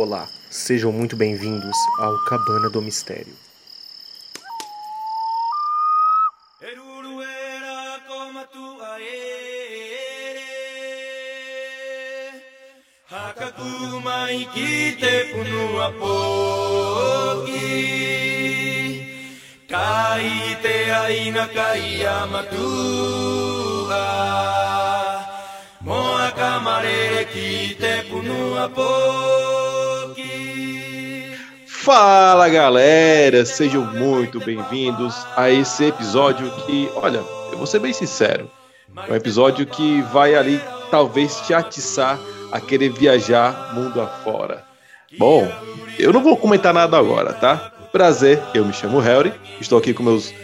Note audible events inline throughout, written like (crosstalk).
Olá, sejam muito bem-vindos ao Cabana do Mistério. Moa camarere kite punua poki. Fala galera, sejam muito bem-vindos a esse episódio que, olha, eu vou ser bem sincero, é um episódio que vai ali talvez te atiçar a querer viajar mundo afora. Bom, eu não vou comentar nada agora, tá? Prazer, eu me chamo Harry, estou aqui com meus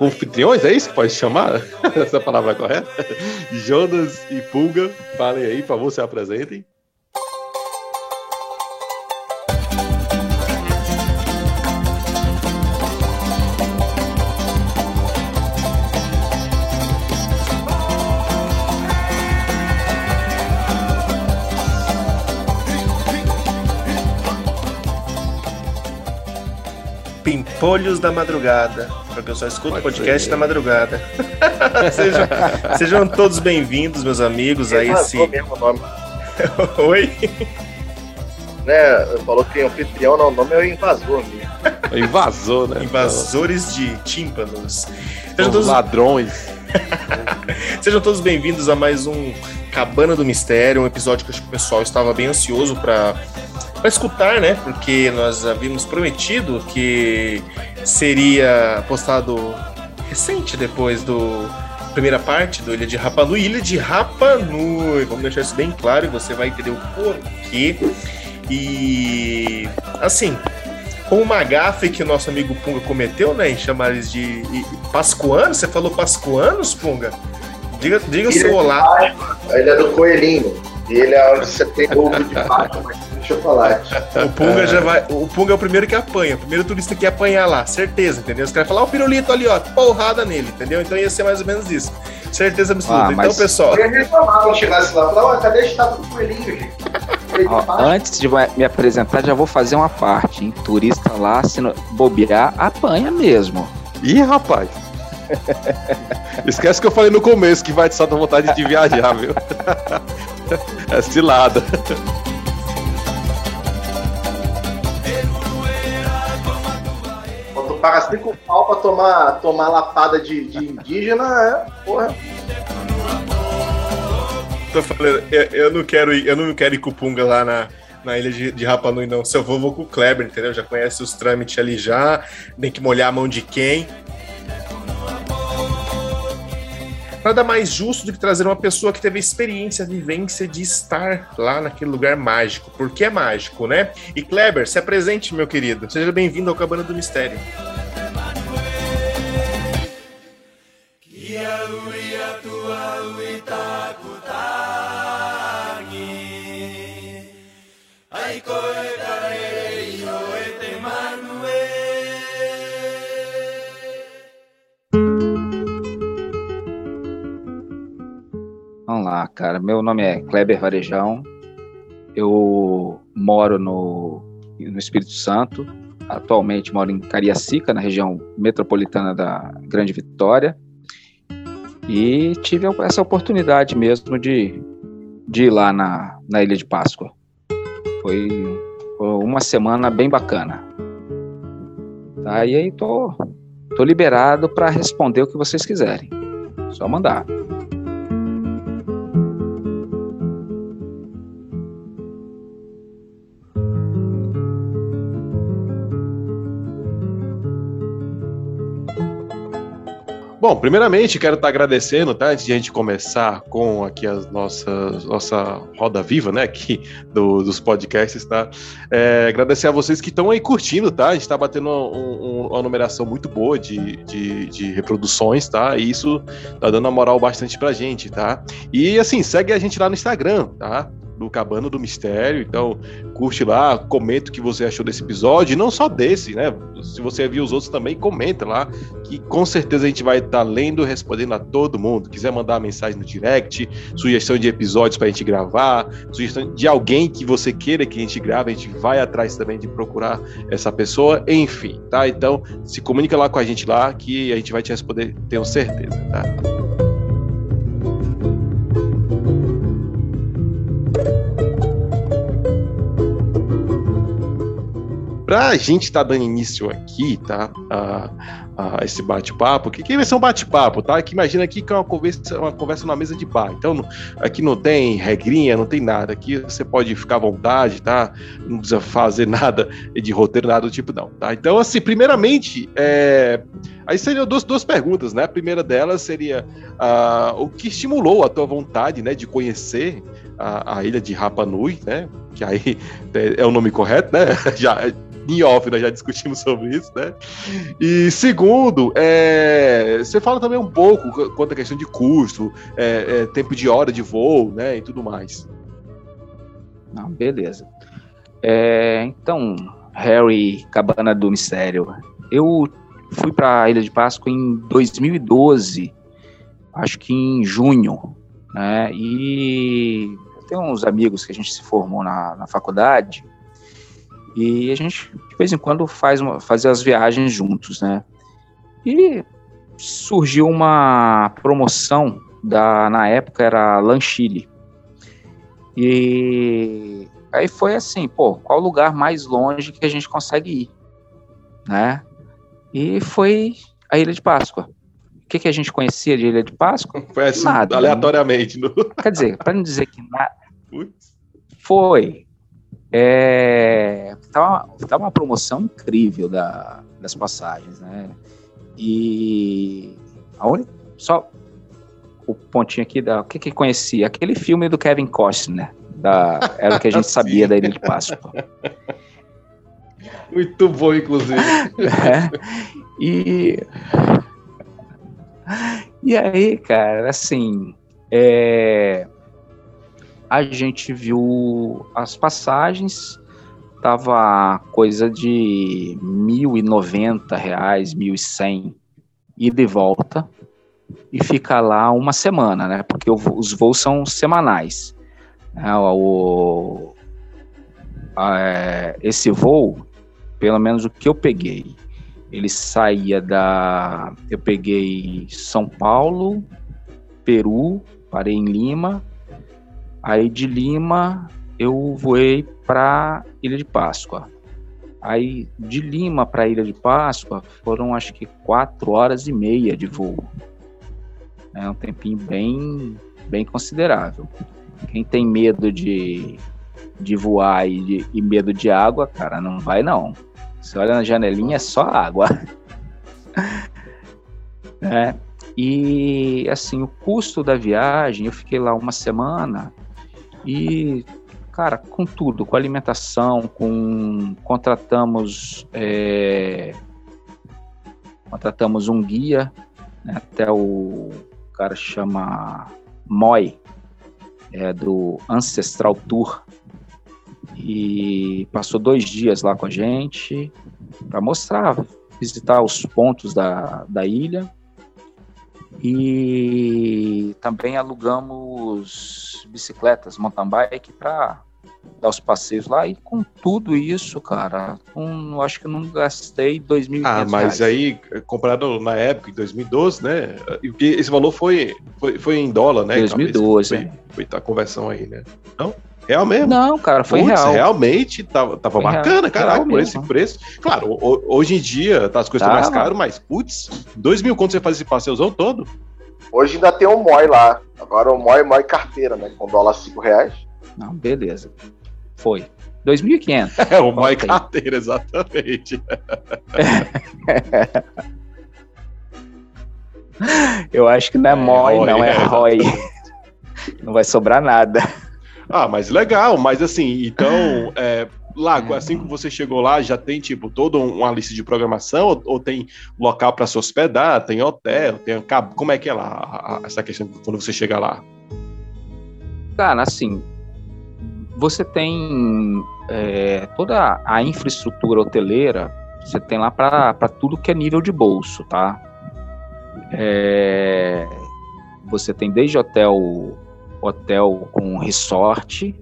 anfitriões, é isso que pode chamar? (laughs) Essa palavra é correta? Jonas e Pulga, falem aí, por favor, se apresentem. Pimpolhos da Madrugada, porque eu só escuto Pode podcast da madrugada. (laughs) sejam, (laughs) sejam, todos bem-vindos, meus amigos, a esse. mesmo nome. (laughs) Oi? Né, falou que anfitrião, não, o nome é o invasor mesmo. É invasor, né? Invasores de tímpanos. Sejam todos ladrões. Sejam todos bem-vindos a mais um Cabana do Mistério, um episódio que acho que o pessoal estava bem ansioso para para escutar, né? Porque nós havíamos prometido que seria postado recente depois do primeira parte do Ilha de Rapanui, Ilha de Rapanui. Vamos deixar isso bem claro e você vai entender o porquê. E assim, com uma gafe que o nosso amigo Punga cometeu, né? Em chamar eles de Pascoanos, você falou Pascoanos, Punga? Diga, diga o seu olá. Ele é do Coelhinho. Ele é onde você tem ovo de Páscoa chocolate. O Punga é. já vai. O Punga é o primeiro que apanha, o primeiro turista que ia apanhar lá, certeza, entendeu? Os caras falar, ó, o pirulito ali, ó, porrada nele, entendeu? Então ia ser mais ou menos isso. Certeza absoluta. Ah, então, pessoal. Eu ia reclamar quando chegasse lá, falar, ó, cadê a estátua do coelhinho, gente? Ó, antes de me apresentar, já vou fazer uma parte, hein? Turista lá, se bobear, apanha mesmo. Ih, rapaz. (laughs) Esquece que eu falei no começo que vai te soltar vontade de viajar, viu? (laughs) é cilada. paga cinco pau pra tomar, tomar lapada de, de indígena, é, porra. Tô falando, eu, eu, não quero ir, eu não quero ir com o Punga lá na, na ilha de, de Rapanui, não. Se eu vou, vou com o Kleber, entendeu? Já conhece os trâmites ali já, tem que molhar a mão de quem. Nada mais justo do que trazer uma pessoa que teve experiência, vivência de estar lá naquele lugar mágico. Porque é mágico, né? E Kleber, se apresente, meu querido. Seja bem-vindo ao Cabana do Mistério. Lá, cara. Meu nome é Kleber Varejão. Eu moro no, no Espírito Santo. Atualmente moro em Cariacica, na região metropolitana da Grande Vitória. E tive essa oportunidade mesmo de, de ir lá na, na Ilha de Páscoa. Foi, uma semana bem bacana. Tá, e aí tô, tô liberado para responder o que vocês quiserem. Só mandar. Bom, primeiramente quero estar agradecendo, tá? Antes de a gente começar com aqui as nossas nossa roda viva, né? Aqui do, dos podcasts, tá? É, agradecer a vocês que estão aí curtindo, tá? A gente está batendo um, um, uma numeração muito boa de, de, de, reproduções, tá? E isso tá dando uma moral bastante pra gente, tá? E assim, segue a gente lá no Instagram, tá? Do Cabana do Mistério. Então, curte lá, comenta o que você achou desse episódio, e não só desse, né? Se você viu os outros também, comenta lá, que com certeza a gente vai estar tá lendo respondendo a todo mundo. Quiser mandar mensagem no direct, sugestão de episódios para a gente gravar, sugestão de alguém que você queira que a gente grave, a gente vai atrás também de procurar essa pessoa, enfim, tá? Então, se comunica lá com a gente lá, que a gente vai te responder, tenho certeza, tá? Para a gente estar tá dando início aqui, tá? A, a esse bate-papo, que, que vai ser um bate-papo, tá? Que imagina aqui que é uma conversa, uma conversa na mesa de bar. Então, aqui não tem regrinha, não tem nada. Aqui você pode ficar à vontade, tá? Não precisa fazer (laughs) nada de roteiro, nada do tipo, não, tá? Então, assim, primeiramente, é... aí seriam duas, duas perguntas, né? A primeira delas seria uh, o que estimulou a tua vontade, né, de conhecer a, a ilha de Rapa Nui, né? Que aí (laughs) é o nome correto, né? (laughs) Já em off nós já discutimos sobre isso, né? E segundo, é, você fala também um pouco quanto à questão de custo, é, é, tempo de hora de voo, né? E tudo mais. Não, beleza. É, então, Harry Cabana do Mistério, eu fui para a Ilha de Páscoa em 2012, acho que em junho, né? E tem uns amigos que a gente se formou na, na faculdade e a gente, de vez em quando, faz uma, fazia as viagens juntos, né? E surgiu uma promoção da, na época era Lanchile. E aí foi assim, pô, qual lugar mais longe que a gente consegue ir, né? E foi a Ilha de Páscoa. O que, que a gente conhecia de Ilha de Páscoa? Foi assim, nada, aleatoriamente. Né? Quer dizer, para não dizer que nada. Foi. É, tá, tá uma promoção incrível da, das passagens, né? E a única, só o pontinho aqui da o que que conhecia aquele filme do Kevin Costner, da era o que a gente (laughs) sabia da Ilha de Páscoa. Muito bom, inclusive. É, e e aí, cara, assim, é, a gente viu as passagens, tava coisa de R$ 1.090, R$ 1.100 ida e volta, e fica lá uma semana, né? Porque os voos são semanais. É, o, é, esse voo, pelo menos o que eu peguei, ele saía da. Eu peguei São Paulo, Peru, parei em Lima, Aí de Lima eu voei para Ilha de Páscoa. Aí de Lima para Ilha de Páscoa foram acho que quatro horas e meia de voo. É um tempinho bem, bem considerável. Quem tem medo de, de voar e, de, e medo de água, cara, não vai não. Você olha na janelinha, é só água. (laughs) é, e assim, o custo da viagem, eu fiquei lá uma semana, e, cara, com tudo, com alimentação, com contratamos é, contratamos um guia, né, até o cara chama Moi, é do Ancestral Tour, e passou dois dias lá com a gente para mostrar, visitar os pontos da, da ilha e também alugamos bicicletas, mountain bike para dar os passeios lá e com tudo isso, cara, um, acho que não gastei 2.500 Ah, mas reais. aí, comparado na época, em 2012, né, esse valor foi, foi, foi em dólar, né? 2012, foi, é. foi a conversão aí, né? Não? Real mesmo? Não, cara, foi Puts, real. Realmente tava, tava bacana, caraca, por esse preço. Claro, hoje em dia tá, as coisas estão mais caras, mas, putz, dois mil quanto você faz esse passeuzão todo? Hoje ainda tem o MOI lá. Agora o MOI, MOI carteira, né? Com dólar 5 reais. Não, beleza. Foi. 2.500. (laughs) É, o MOI carteira, exatamente. (laughs) Eu acho que não é, é MOI, não, é, é ROI. (laughs) Não vai sobrar nada. Ah, mas legal, mas assim, então, (laughs) é, lá, é. assim que você chegou lá, já tem, tipo, toda uma lista de programação, ou, ou tem local para se hospedar, tem hotel, tem como é que é lá, essa questão quando você chega lá? Cara, assim, você tem é, toda a infraestrutura hoteleira, você tem lá para tudo que é nível de bolso, tá? É, você tem desde hotel, hotel com resort,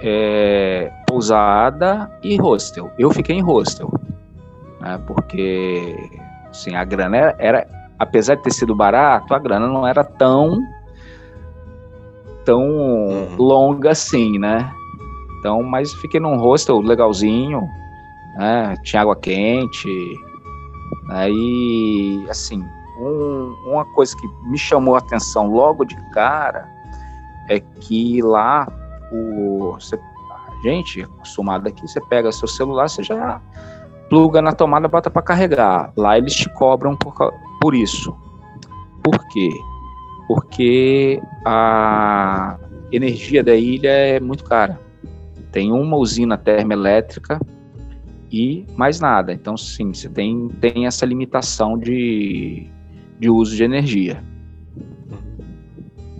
é, pousada e hostel. Eu fiquei em hostel, né, porque assim, a grana era, era, apesar de ter sido barato, a grana não era tão tão uhum. longa assim, né? Então, mas fiquei num hostel legalzinho, né? Tinha água quente, aí assim, um, uma coisa que me chamou a atenção logo de cara é que lá o você, a gente acostumado aqui, você pega seu celular, você já pluga na tomada, bota para carregar. Lá eles te cobram por, por isso. Por quê? Porque a energia da ilha é muito cara. Tem uma usina termoelétrica e mais nada. Então, sim, você tem, tem essa limitação de, de uso de energia.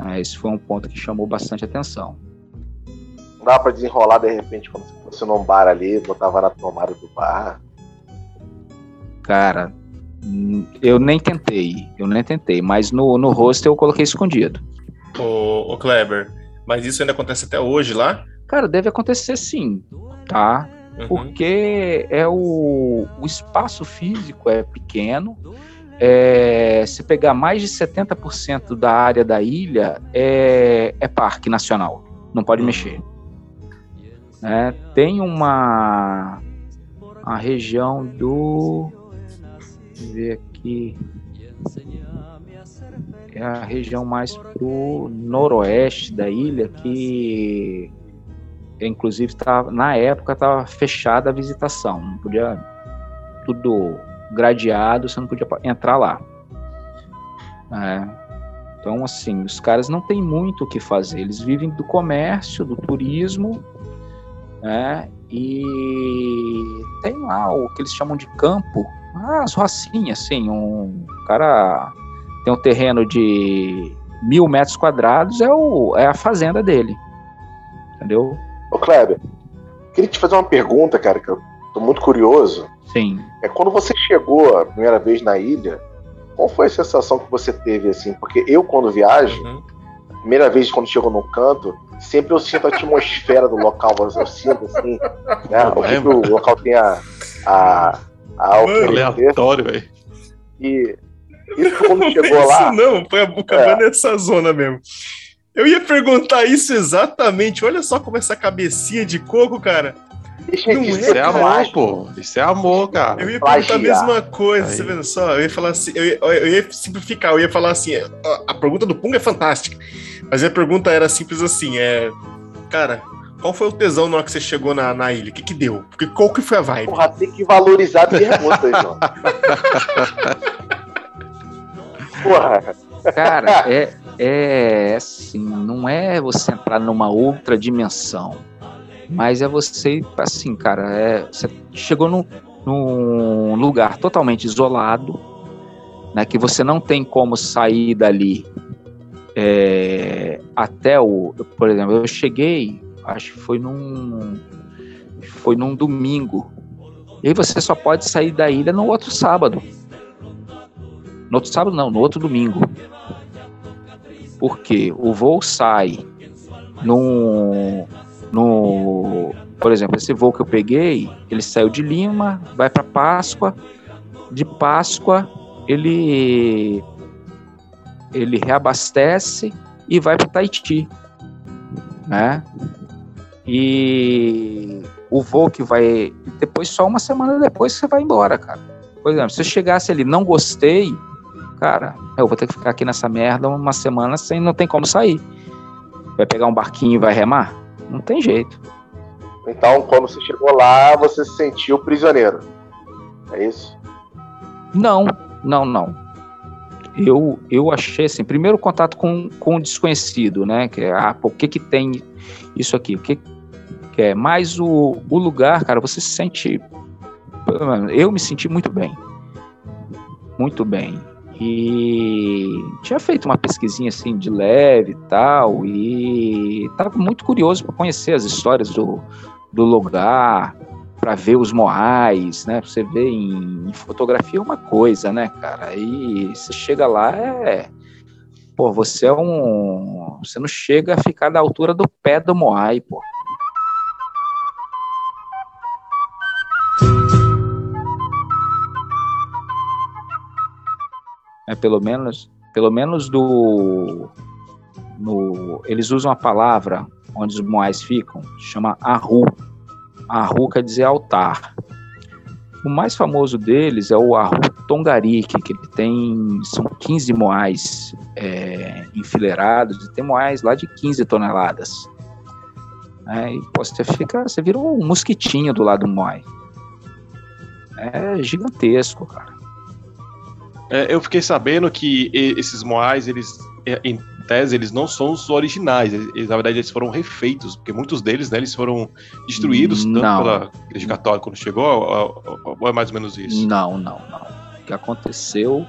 Ah, esse foi um ponto que chamou bastante atenção. Não dá para desenrolar de repente quando você fosse num bar ali, botava na tomada do bar. Cara, eu nem tentei, eu nem tentei, mas no, no hostel eu coloquei escondido. Ô, ô Kleber, mas isso ainda acontece até hoje lá? Cara, deve acontecer sim, tá? Uhum. Porque é o, o espaço físico é pequeno. É, se pegar mais de 70% da área da ilha é, é parque nacional, não pode mexer. É, tem uma a região do ver aqui é a região mais pro noroeste da ilha que inclusive tá, na época estava fechada a visitação, não podia tudo gradeado, você não podia entrar lá. É, então, assim, os caras não têm muito o que fazer, eles vivem do comércio, do turismo, né? E tem lá o que eles chamam de campo, ah, as rocinhas, assim, um cara tem um terreno de mil metros quadrados, é, o, é a fazenda dele, entendeu? Ô Kleber, queria te fazer uma pergunta, cara, que eu tô muito curioso. Sim. É quando você chegou a primeira vez na ilha, qual foi a sensação que você teve, assim? Porque eu, quando viajo, uhum. primeira vez quando chego no canto, sempre eu sinto a atmosfera do local, eu sinto assim, né? O que o local tem a, a, a aleatório, velho. E isso quando chegou não lá. Isso não, foi a Bucabana é. nessa zona mesmo. Eu ia perguntar isso exatamente. Olha só como essa cabecinha de coco, cara. Não isso é, é amor, pô. Isso é amor, cara. Eu ia perguntar a mesma coisa, Aí. você vendo só? Eu ia falar assim, eu ia, eu ia, simplificar, eu ia falar assim, a, a pergunta do Pung é fantástica. Mas a pergunta era simples assim, é. Cara, qual foi o tesão na hora que você chegou na, na ilha? O que que deu? Porque, qual que foi a vibe? Porra, tem que valorizar a pergunta, João. (laughs) Porra. Cara, é, é assim, não é você entrar numa outra dimensão, mas é você, assim, cara, é, você chegou num, num lugar totalmente isolado, né, que você não tem como sair dali. É, até o, por exemplo, eu cheguei, acho que foi num, foi num domingo, e aí você só pode sair da ilha no outro sábado. No outro sábado não, no outro domingo. Porque o voo sai no, no por exemplo, esse voo que eu peguei, ele saiu de Lima, vai para Páscoa, de Páscoa ele ele reabastece e vai para Tahiti, né? E o voo que vai depois só uma semana depois você vai embora, cara. Por exemplo, se eu chegasse ali não gostei, cara, eu vou ter que ficar aqui nessa merda uma semana sem não tem como sair. Vai pegar um barquinho e vai remar? Não tem jeito. Então, quando você chegou lá, você se sentiu prisioneiro. É isso? Não, não, não. Eu, eu achei assim, primeiro contato com, com o desconhecido, né? Que é, ah, por que que tem isso aqui? O que, que é? Mas o, o lugar, cara, você se sente. Eu me senti muito bem. Muito bem. E tinha feito uma pesquisinha assim de leve e tal, e estava muito curioso para conhecer as histórias do, do lugar, para ver os moais, né? Você vê em, em, fotografia é uma coisa, né, cara? Aí você chega lá, é. Pô, você é um. Você não chega a ficar da altura do pé do moai, pô. É, pelo menos, pelo menos do. No, eles usam a palavra onde os moais ficam, chama arru Arru quer dizer altar. O mais famoso deles é o Arru Tongariki, que ele tem, são 15 moais é, enfileirados, e tem moais lá de 15 toneladas. É, e você, fica, você vira um mosquitinho do lado do moai. É gigantesco, cara. É, eu fiquei sabendo que esses moais, eles, é, em tese, eles não são os originais. Eles, na verdade, eles foram refeitos, porque muitos deles, né, eles foram destruídos não. tanto pela Igreja Católica quando chegou, ou, ou, é mais ou menos isso? Não, não, não. O que aconteceu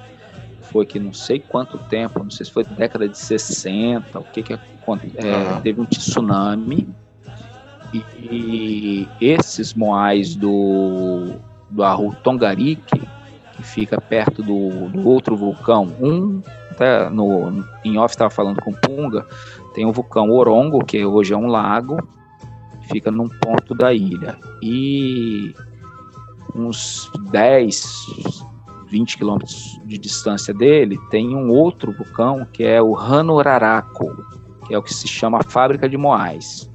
foi que não sei quanto tempo, não sei se foi década de 60, o que que é, teve um tsunami e, e esses moais do do Arru Tongariki, que fica perto do, do outro vulcão, um até no, em off estava falando com Punga, tem o vulcão Orongo, que hoje é um lago, fica num ponto da ilha. E uns 10, 20 quilômetros de distância dele, tem um outro vulcão, que é o Hanoraraco, que é o que se chama Fábrica de Moais.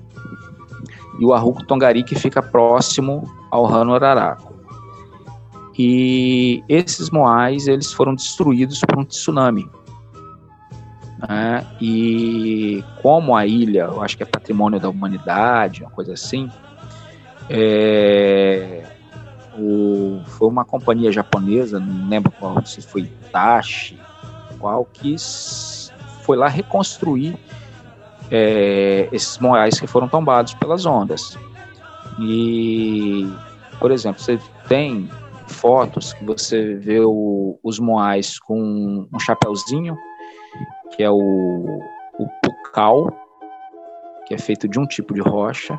E o Arruco Tongari, que fica próximo ao Hanoraraco. E esses moais eles foram destruídos por um tsunami. Né? E como a ilha, eu acho que é patrimônio da humanidade, uma coisa assim, é, o, foi uma companhia japonesa, não lembro qual, se foi Tashi, qual que foi lá reconstruir é, esses moais que foram tombados pelas ondas. E, por exemplo, você tem fotos que você vê o, os moais com um chapéuzinho que é o, o pucal, que é feito de um tipo de rocha,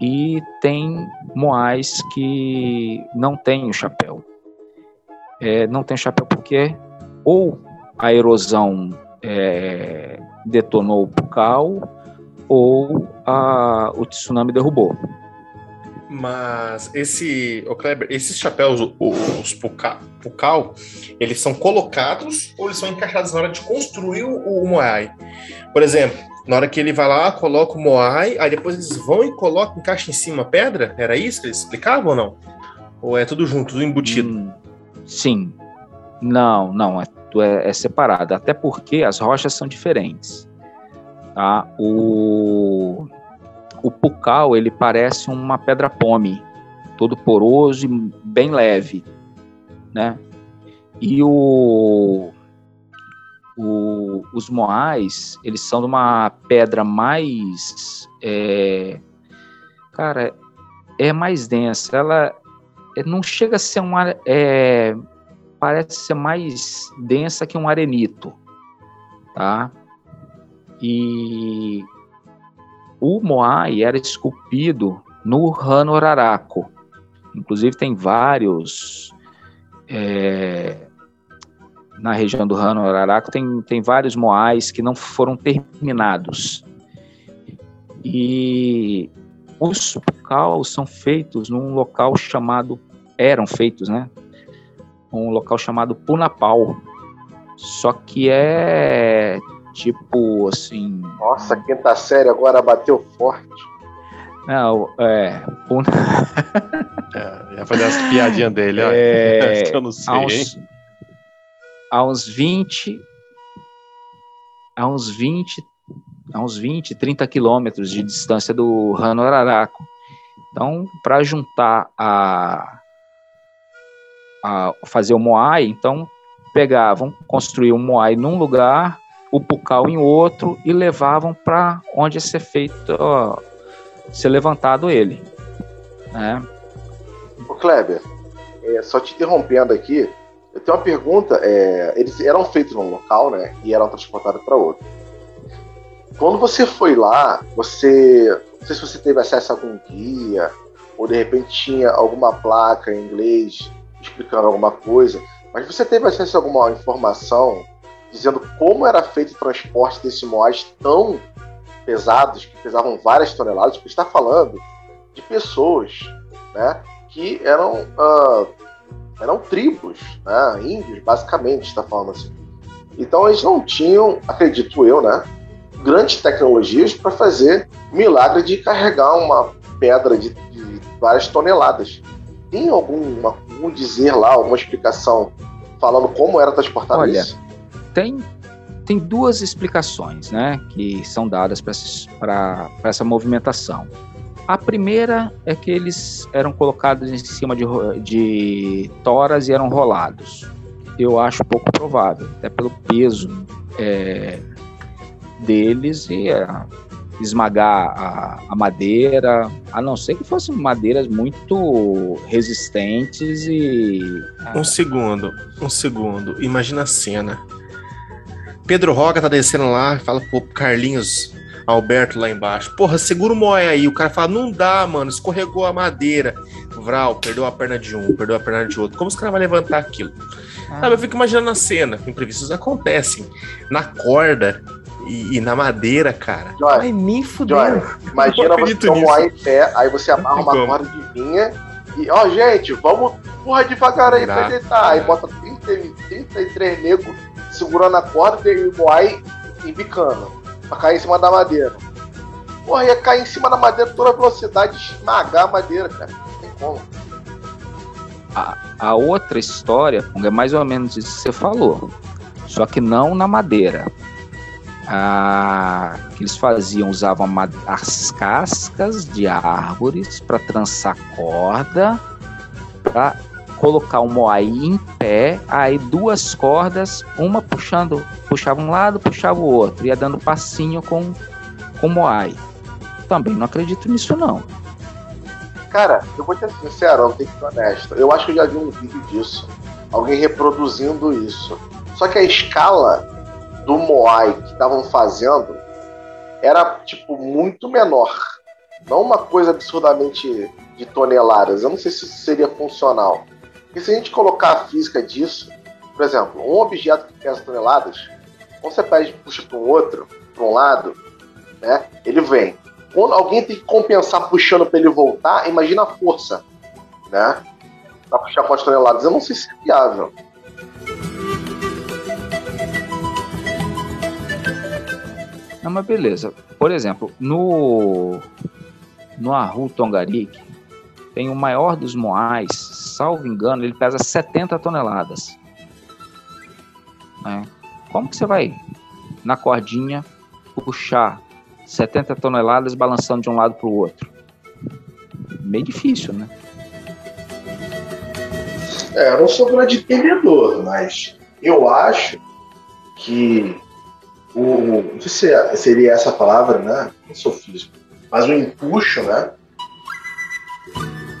e tem moais que não tem o chapéu. É, não tem chapéu porque ou a erosão é, detonou o pucal ou a, o tsunami derrubou. Mas esse, o Kleber, esses chapéus, os Pucal, eles são colocados ou eles são encaixados na hora de construir o, o Moai? Por exemplo, na hora que ele vai lá, coloca o Moai, aí depois eles vão e colocam, encaixam em cima a pedra? Era isso que eles explicavam ou não? Ou é tudo junto, tudo embutido? Hum, sim. Não, não, é, é, é separado. Até porque as rochas são diferentes. Tá? O o ele parece uma pedra pome, todo poroso e bem leve, né? E o, o, os moais, eles são de uma pedra mais, é, cara, é mais densa. Ela é, não chega a ser um, é, parece ser mais densa que um arenito, tá? E o Moai era esculpido no Hanoraraco. Inclusive tem vários é, na região do Hanoraraco tem, tem vários Moais que não foram terminados. E os pucaus são feitos num local chamado eram feitos, né? Um local chamado Punapau. Só que é Tipo, assim. Nossa, quinta série agora bateu forte. Não, é. (laughs) é ia fazer as piadinhas dele, ó. É, (laughs) eu não sei. Há uns, há uns 20. Há uns 20. Há uns 20, 30 quilômetros de distância do Rano Araraco. Então, para juntar a, a fazer o Moai, então pegavam, construíam o Moai num lugar, o pucal em outro e levavam para onde ia ser feito, ó, ser levantado ele. Né? Kleber, é, só te interrompendo aqui, Eu tenho uma pergunta. É, eles eram feitos num local, né? E eram transportados para outro. Quando você foi lá, você. Não sei se você teve acesso a algum guia, ou de repente tinha alguma placa em inglês explicando alguma coisa, mas você teve acesso a alguma informação dizendo como era feito o transporte desses moais tão pesados, que pesavam várias toneladas, porque está falando de pessoas né, que eram, uh, eram tribos, né, índios, basicamente, está falando assim. Então eles não tinham, acredito eu, né, grandes tecnologias para fazer o milagre de carregar uma pedra de, de várias toneladas. Tem alguma, algum dizer lá, alguma explicação falando como era transportado Olha, isso? Tem, tem duas explicações né, que são dadas para essa movimentação. A primeira é que eles eram colocados em cima de, de toras e eram rolados. Eu acho pouco provável, até pelo peso é, deles e é, esmagar a, a, madeira, a não ser que fossem madeiras muito resistentes e. Um segundo, um segundo. Imagina a cena. Pedro Roca tá descendo lá, fala pro Carlinhos Alberto lá embaixo. Porra, segura o Moé aí. O cara fala, não dá, mano, escorregou a madeira. Vral, perdeu a perna de um, perdeu a perna de outro. Como os caras vão levantar aquilo? Ah. Sabe, eu fico imaginando a cena. Imprevistos acontecem. Na corda, e, e, na madeira, cara. Joy, Ai, nem fudeu. imagina você tomar em pé, aí você amarra uma Como? corda de vinha e, ó, gente, vamos, porra, devagar aí pra deitar. Aí bota 30, 33 negros segurando a corda e o Moai embicando pra cair em cima da madeira. Porra, ia cair em cima da madeira toda velocidade, esmagar a madeira, cara. Não tem como. A, a outra história é mais ou menos isso que você falou. Só que não na madeira. Ah, que eles faziam, usavam as cascas de árvores para trançar corda, para colocar o moai em pé, aí duas cordas, uma puxando, puxava um lado, puxava o outro, ia dando passinho com, com o moai. Também não acredito nisso não. Cara, eu vou ser sincero, eu tenho que ser honesto. Eu acho que eu já vi um vídeo disso. Alguém reproduzindo isso. Só que a escala do Moai que estavam fazendo era, tipo, muito menor. Não uma coisa absurdamente de toneladas. Eu não sei se isso seria funcional. Porque se a gente colocar a física disso, por exemplo, um objeto que pesa toneladas, quando você pede puxa para um outro, para um lado, né, ele vem. Quando alguém tem que compensar puxando para ele voltar, imagina a força, né? Para puxar com as toneladas. Eu não sei se é viável. Não, mas beleza. Por exemplo, no, no Aru Tongarik, tem o maior dos moais, salvo engano, ele pesa 70 toneladas. Né? Como que você vai, na cordinha, puxar 70 toneladas balançando de um lado para o outro? Meio difícil, né? É, eu não sou grande entendedor, mas eu acho que o, não sei se é, seria essa palavra, né? Não sou físico, mas o empuxo, né?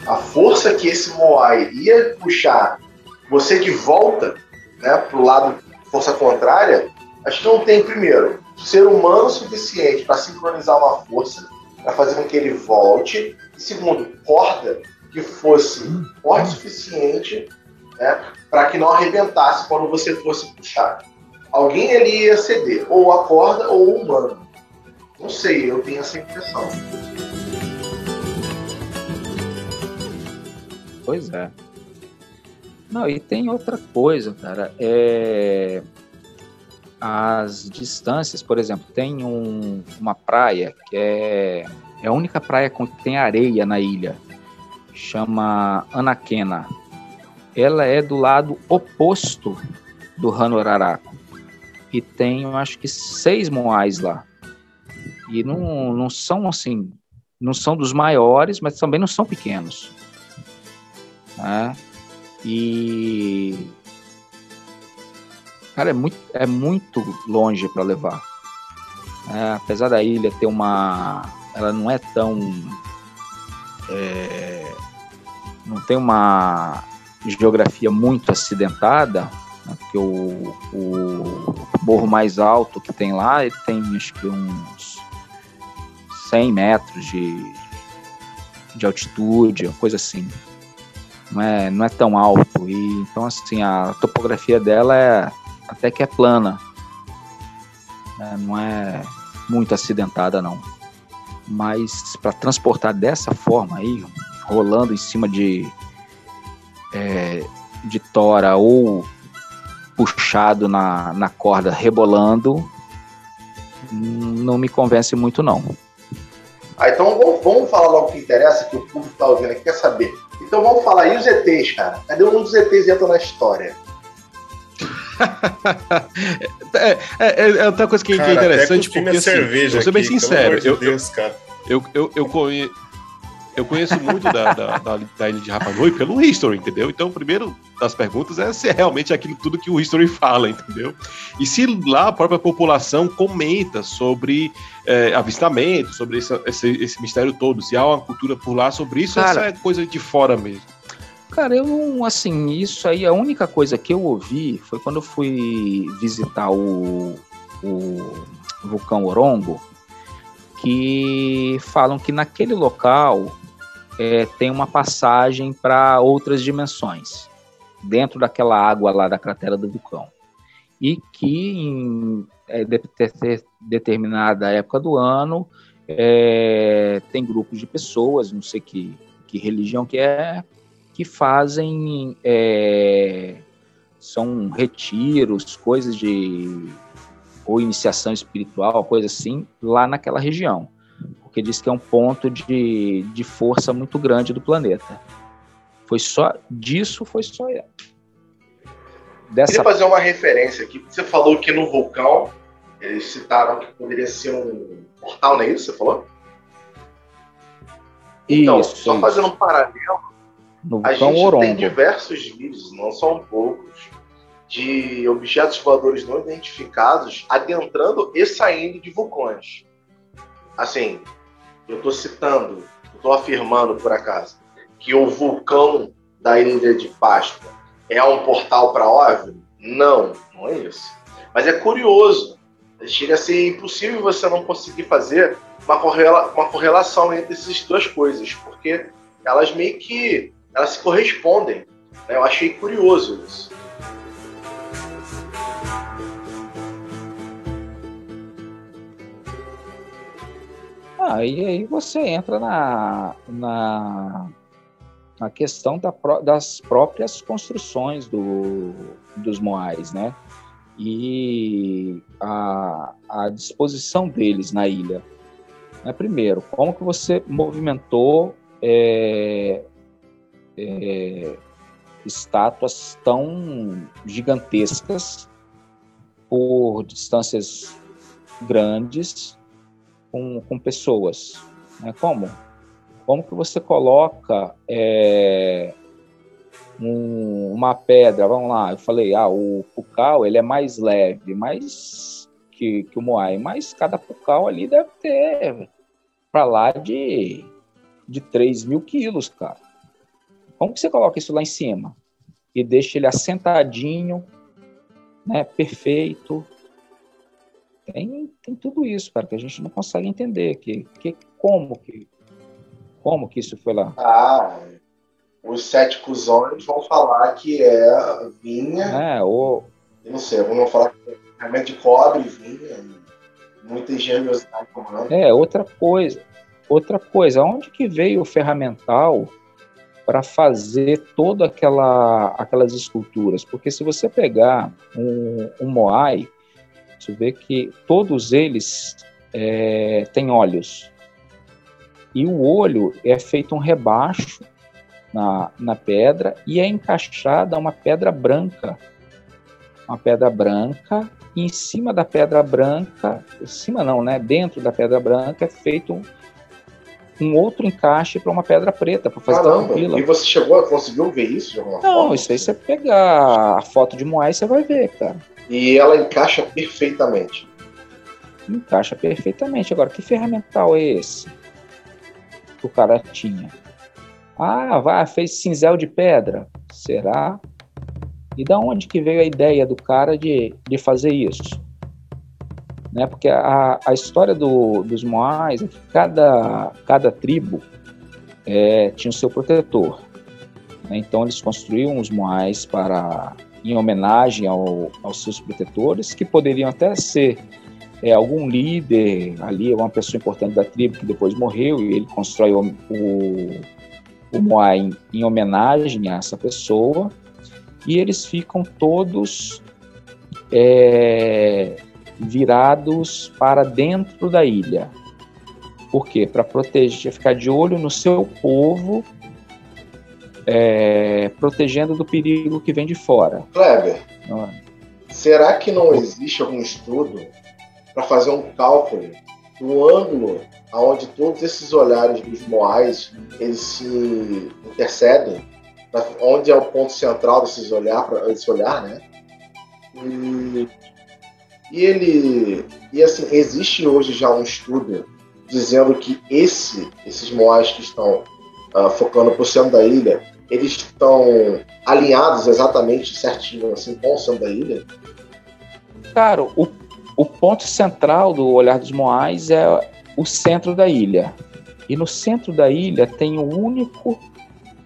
A força que esse Moai ia puxar você de volta, né, pro lado força contrária, acho que não tem primeiro ser humano suficiente para sincronizar uma força para fazer com que ele volte e segundo corda que fosse forte o suficiente né, para que não arrebentasse quando você fosse puxar alguém ali ia ceder, ou a corda ou o humano. Não sei, eu tenho essa impressão. Pois é. Não, e tem outra coisa, cara. É... As distâncias, por exemplo, tem um, uma praia que é, é a única praia que tem areia na ilha. Chama Anaquena. Ela é do lado oposto do Hanoraraco e tem, eu acho que seis moais lá. E não, não são assim, não são dos maiores, mas também não são pequenos. Né? E cara, é muito, é muito longe para levar. É, apesar da ilha ter uma, ela não é tão, é, não tem uma geografia muito acidentada, né, porque o, o morro mais alto que tem lá, ele tem acho que uns 100 metros de, de altitude, coisa assim. Não é, não é tão alto. E, então, assim, a topografia dela é até que é plana. Né, não é muito acidentada, não. Mas para transportar dessa forma aí, rolando em cima de, é, de tora ou puxado na, na corda rebolando, não me convence muito, não. Ah, então vamos, vamos falar logo o que interessa, que o público está ouvindo aqui, quer saber. Então vamos falar, e os ETs, cara? Cadê um dos ETs entra na história? (laughs) é, é, é, outra coisa que, cara, que é interessante, porque assim, cerveja vou ser bem aqui, sincero, eu, Deus, cara. Eu, eu, eu, conhe... eu conheço muito da, da, da, da, ilha de Rapa Nui pelo History, entendeu? Então, o primeiro das perguntas é se é realmente aquilo tudo que o History (laughs) fala, entendeu? E se lá a própria população comenta sobre é, avistamento, sobre esse, esse, esse, mistério todo, se há uma cultura por lá sobre isso, Cara, essa é coisa de fora mesmo. Cara, eu não, assim, isso aí, a única coisa que eu ouvi foi quando eu fui visitar o, o vulcão Orongo, que falam que naquele local é, tem uma passagem para outras dimensões, dentro daquela água lá da cratera do vulcão. E que em é, de, de, determinada época do ano é, tem grupos de pessoas, não sei que, que religião que é, que fazem é, são retiros, coisas de ou iniciação espiritual, coisa assim, lá naquela região, porque diz que é um ponto de, de força muito grande do planeta. Foi só disso, foi só dessa. Queria fazer uma referência aqui. Você falou que no vulcão eles citaram que poderia ser um portal, não é isso? Você falou? Então, isso, só isso. fazendo um paralelo, no a gente Orongo. tem diversos vídeos, não são poucos, de objetos voadores não identificados adentrando e saindo de vulcões. Assim, eu estou citando, estou afirmando por acaso, que o vulcão da Ilha de Páscoa é um portal para OVNI? Não, não é isso. Mas é curioso. Chega a ser impossível você não conseguir fazer uma, correla uma correlação entre essas duas coisas, porque elas meio que elas se correspondem. Né? Eu achei curioso isso. Ah, e aí você entra na, na, na questão da, das próprias construções do, dos Moais, né? E a, a disposição deles na ilha. Né? Primeiro, como que você movimentou é, é, estátuas tão gigantescas por distâncias grandes com, com pessoas. Né? Como? Como que você coloca é, um, uma pedra, vamos lá, eu falei, ah, o pucal ele é mais leve, mais que, que o moai, mas cada pucal ali deve ter para lá de, de 3 mil quilos, cara. Como que você coloca isso lá em cima? E deixa ele assentadinho, né, perfeito. Tem, tem tudo isso, cara, que a gente não consegue entender. Que, que, como, que, como que isso foi lá? Ah, os sete cuzões vão falar que é vinha. É, ou... não sei, vão falar que é ferramenta de cobre, vinha, muita engenhosidade. É, outra coisa. Outra coisa, onde que veio o ferramental para fazer todas aquela, aquelas esculturas. Porque se você pegar um, um Moai, você vê que todos eles é, têm olhos. E o olho é feito um rebaixo na, na pedra e é encaixada uma pedra branca. Uma pedra branca, e em cima da pedra branca, em cima não, né? Dentro da pedra branca é feito um, um outro encaixe para uma pedra preta, para fazer Caramba, tranquila. E você chegou a conseguir ver isso? Não, isso aí você pegar a foto de Moai, você vai ver, cara. E ela encaixa perfeitamente. Encaixa perfeitamente. Agora, que ferramental é esse que o cara tinha? Ah, vai, fez cinzel de pedra. Será? E da onde que veio a ideia do cara de, de fazer isso? Né? Porque a, a história do, dos Moais é que cada, cada tribo é, tinha o seu protetor. Né? Então eles construíam os Moais para em homenagem ao, aos seus protetores, que poderiam até ser é, algum líder ali, uma pessoa importante da tribo que depois morreu e ele constrói o, o, o Moai em, em homenagem a essa pessoa e eles ficam todos é, virados para dentro da ilha. Por quê? Para proteger, ficar de olho no seu povo, é, protegendo do perigo que vem de fora. Kleber, é? será que não existe algum estudo para fazer um cálculo do ângulo aonde todos esses olhares dos moais eles se intercedem, onde é o ponto central desses olhar, desse olhar, né? E, e ele e assim existe hoje já um estudo dizendo que esse esses moais que estão uh, focando por cento da ilha eles estão alinhados exatamente certinho assim com o centro da ilha. Cara, o o ponto central do olhar dos Moais é o centro da ilha. E no centro da ilha tem o único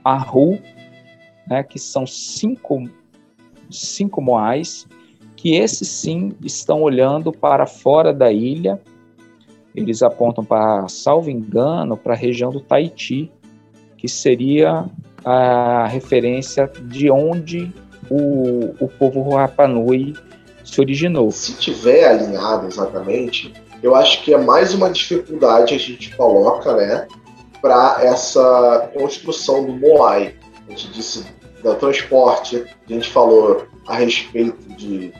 Aru, né, que são cinco, cinco Moais, que esses sim estão olhando para fora da ilha. Eles apontam para, salvo engano, para a região do Tahiti, que seria a referência de onde o, o povo Rapanui se originou. Se tiver alinhado exatamente, eu acho que é mais uma dificuldade a gente coloca, né, para essa construção do Moai. A gente disse do transporte, a gente falou a respeito de,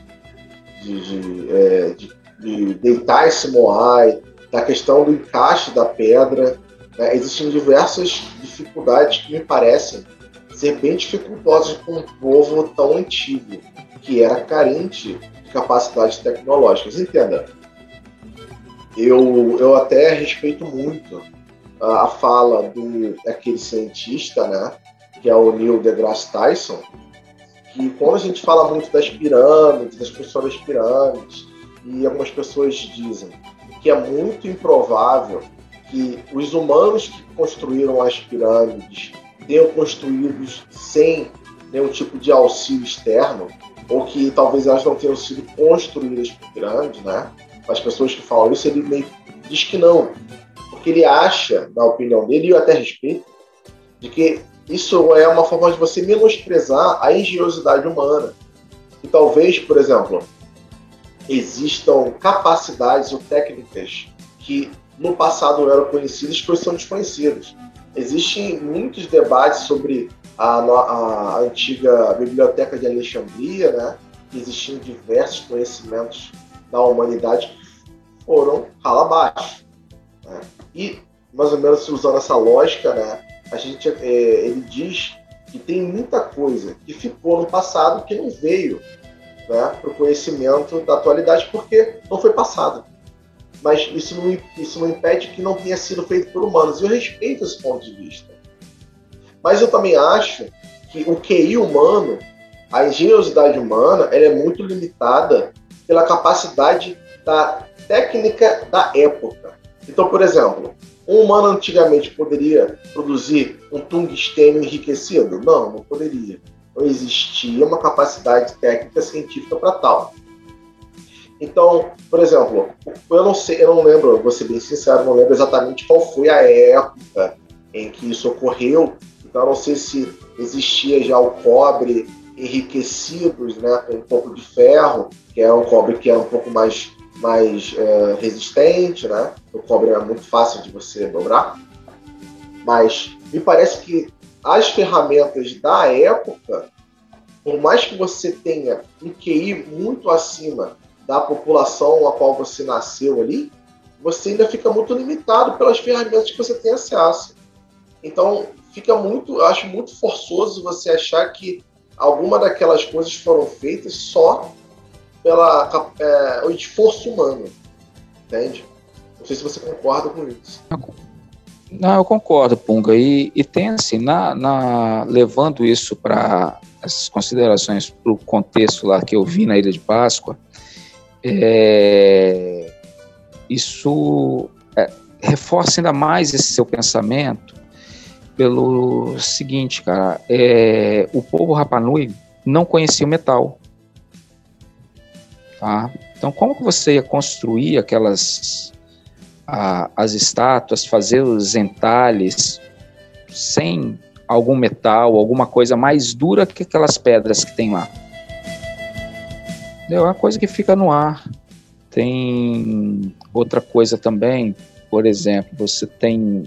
de, de, é, de, de deitar esse Moai, da questão do encaixe da pedra. Né? Existem diversas dificuldades que me parecem ser bem dificultosas para um povo tão antigo, que era carente capacidades tecnológicas. Entenda, eu, eu até respeito muito a, a fala do aquele cientista, né, que é o Neil deGrasse Tyson, que quando a gente fala muito das pirâmides, das construções das pirâmides, e algumas pessoas dizem que é muito improvável que os humanos que construíram as pirâmides tenham construídos sem nenhum tipo de auxílio externo, ou que talvez elas não tenham sido construídas por grandes, né? As pessoas que falam isso, ele meio diz que não, porque ele acha, na opinião dele, e eu até respeito, de que isso é uma forma de você menosprezar a engenhosidade humana. E talvez, por exemplo, existam capacidades ou técnicas que no passado eram conhecidas hoje são desconhecidas. Existem muitos debates sobre a, a, antiga Biblioteca de Alexandria, né? Existiam diversos conhecimentos da humanidade que foram rala abaixo. Né? E, mais ou menos usando essa lógica, né? A gente, é, ele diz que tem muita coisa que ficou no passado que não veio né, para o conhecimento da atualidade porque não foi passado. Mas isso não, isso não impede que não tenha sido feito por humanos. Eu respeito esse ponto de vista. Mas eu também acho que o QI humano, a engenhosidade humana, ela é muito limitada pela capacidade da técnica da época. Então, por exemplo, um humano antigamente poderia produzir um tungstênio enriquecido? Não, não poderia. Não existia uma capacidade técnica científica para tal. Então, por exemplo, eu não sei, eu não lembro, vou ser bem sincero, não lembro exatamente qual foi a época em que isso ocorreu, então, não sei se existia já o cobre enriquecidos né, com um pouco de ferro, que é um cobre que é um pouco mais, mais é, resistente, né? O cobre é muito fácil de você dobrar. Mas me parece que as ferramentas da época, por mais que você tenha um QI muito acima da população a qual você nasceu ali, você ainda fica muito limitado pelas ferramentas que você tem acesso. Então, fica muito, acho muito forçoso você achar que alguma daquelas coisas foram feitas só pela é, o esforço humano, entende? Não sei se você concorda com isso. Não, eu concordo, Punga. E, e tem assim, na, na levando isso para as considerações para o contexto lá que eu vi na Ilha de Páscoa, é, isso é, reforça ainda mais esse seu pensamento pelo seguinte, cara, é, o povo Rapanui não conhecia o metal. Tá? Então, como que você ia construir aquelas a, as estátuas, fazer os entalhes sem algum metal, alguma coisa mais dura que aquelas pedras que tem lá? É uma coisa que fica no ar. Tem outra coisa também, por exemplo, você tem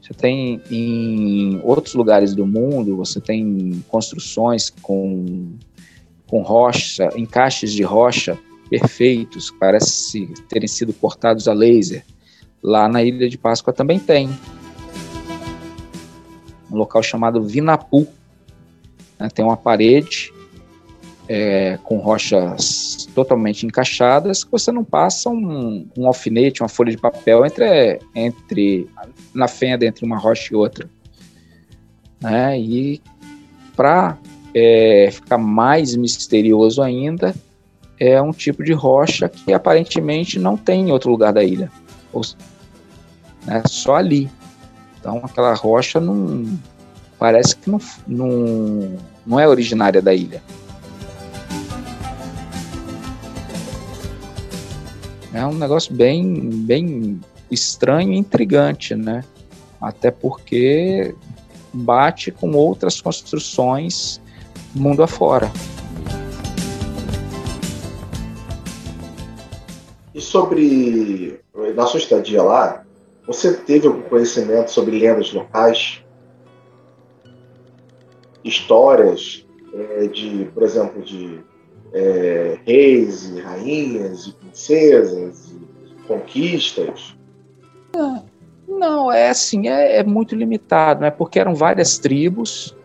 você tem em outros lugares do mundo, você tem construções com, com rocha, encaixes de rocha perfeitos, parece terem sido cortados a laser. Lá na Ilha de Páscoa também tem. Um local chamado Vinapu. Né? Tem uma parede é, com rochas totalmente encaixadas, que você não passa um, um, alfinete, uma folha de papel entre, entre na fenda entre uma rocha e outra. Né? E para é, ficar mais misterioso ainda, é um tipo de rocha que aparentemente não tem em outro lugar da ilha, ou, né, só ali. Então aquela rocha não parece que não, não, não é originária da ilha. É um negócio bem, bem estranho e intrigante, né? Até porque bate com outras construções mundo afora. E sobre na sua estadia lá, você teve algum conhecimento sobre lendas locais? Histórias é, de, por exemplo, de é, reis e rainhas e princesas e conquistas? Não, é assim, é, é, muito limitado, né? Porque eram várias tribos,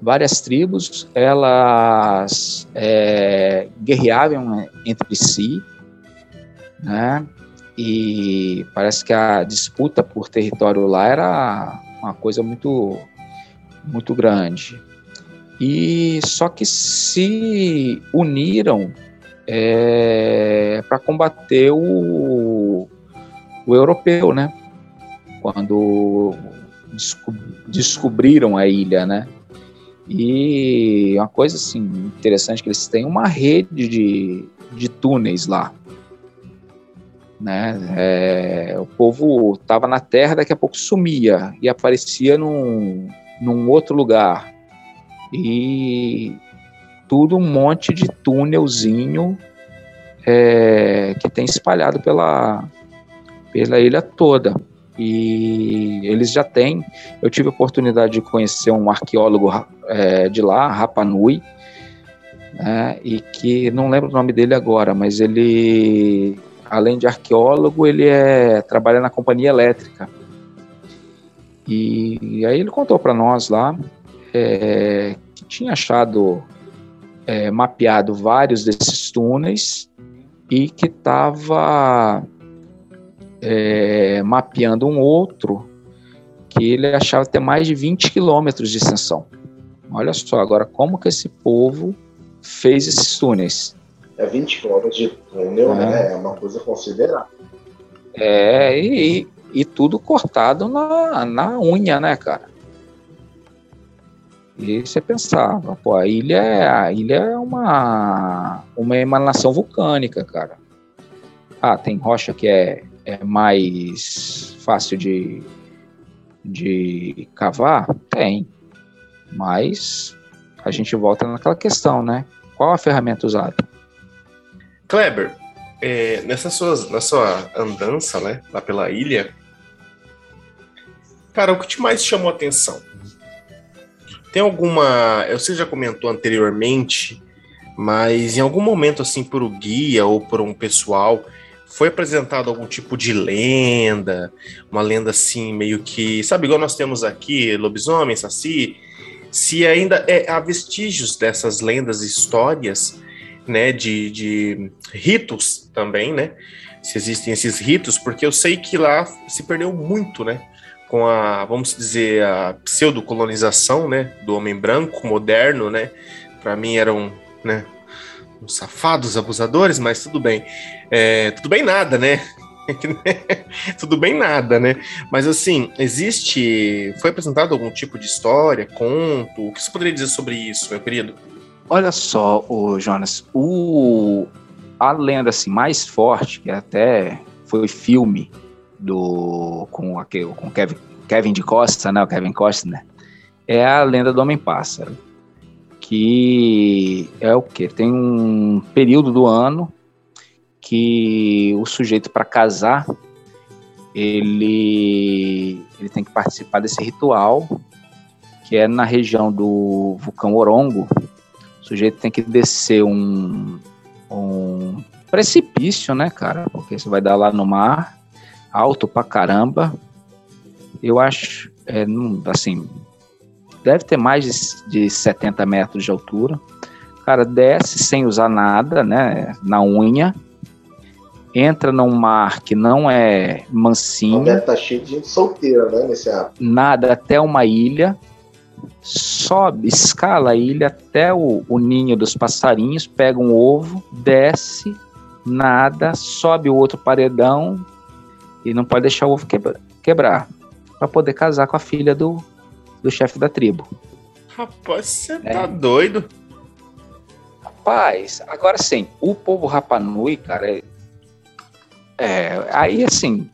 várias tribos, elas é, guerreavam entre si, né? E parece que a disputa por território lá era uma coisa muito, muito grande e só que se uniram é, para combater o, o europeu, né? Quando desco descobriram a ilha, né? E uma coisa assim interessante que eles têm uma rede de, de túneis lá, né? É, o povo estava na terra, daqui a pouco sumia e aparecia num, num outro lugar e tudo um monte de túnelzinho é, que tem espalhado pela, pela ilha toda. E eles já têm. Eu tive a oportunidade de conhecer um arqueólogo é, de lá, Rapanui, né, e que não lembro o nome dele agora, mas ele, além de arqueólogo, ele é trabalha na companhia elétrica. E, e aí ele contou para nós lá é, que tinha achado é, mapeado vários desses túneis e que estava é, mapeando um outro que ele achava ter mais de 20 quilômetros de extensão. Olha só, agora como que esse povo fez esses túneis? É 20 quilômetros de túnel, é. né? É uma coisa considerável. É, e, e tudo cortado na, na unha, né, cara? E você pensava, pô, a ilha é, a ilha é uma, uma emanação vulcânica, cara. Ah, tem rocha que é, é mais fácil de, de cavar? Tem. Mas a gente volta naquela questão, né? Qual a ferramenta usada? Kleber, é, nessa sua, na sua andança, né, lá pela ilha, cara, o que te mais chamou a atenção? Tem alguma. Você já comentou anteriormente, mas em algum momento, assim, por um guia ou por um pessoal, foi apresentado algum tipo de lenda, uma lenda assim, meio que. Sabe, igual nós temos aqui, lobisomem, saci? Se ainda é, há vestígios dessas lendas, histórias, né, de, de ritos também, né? se existem esses ritos, porque eu sei que lá se perdeu muito, né? Com a, vamos dizer, a pseudo-colonização, né? Do homem branco, moderno, né? Para mim eram, né? Uns safados, abusadores, mas tudo bem. É, tudo bem nada, né? (laughs) tudo bem nada, né? Mas assim, existe. Foi apresentado algum tipo de história, conto? O que você poderia dizer sobre isso, meu querido? Olha só, o Jonas, o a lenda assim mais forte que até foi filme do com aquele com Kevin Kevin de Costa, né, o Kevin Costner, é a lenda do Homem Pássaro, que é o que tem um período do ano que o sujeito para casar ele ele tem que participar desse ritual que é na região do vulcão Orongo. O sujeito tem que descer um, um precipício, né, cara? Porque você vai dar lá no mar, alto pra caramba. Eu acho, é, assim, deve ter mais de, de 70 metros de altura. Cara desce sem usar nada, né, na unha entra num mar que não é mansinho. Deve estar tá cheio de gente solteira, né, nesse ar. Nada até uma ilha, sobe, escala a ilha até o, o ninho dos passarinhos, pega um ovo, desce, nada, sobe o outro paredão e não pode deixar o ovo quebra, quebrar para poder casar com a filha do, do chefe da tribo. Rapaz, você é. tá doido? Rapaz, agora sim, o povo Rapanui, cara, é, é, aí, assim,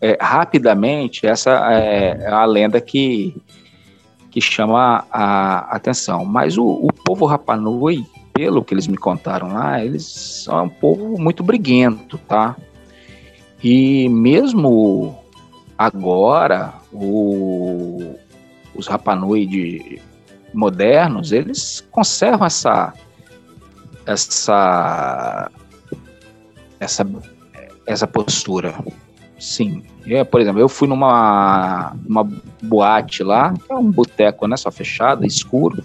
é, rapidamente, essa é a lenda que, que chama a atenção. Mas o, o povo Rapanui, pelo que eles me contaram lá, eles são um povo muito briguento, tá? E mesmo agora, o, os Rapanui de, modernos, eles conservam essa essa essa essa postura. Sim. Eu, por exemplo, eu fui numa, uma boate lá, que é um boteco, né? Só fechado, escuro.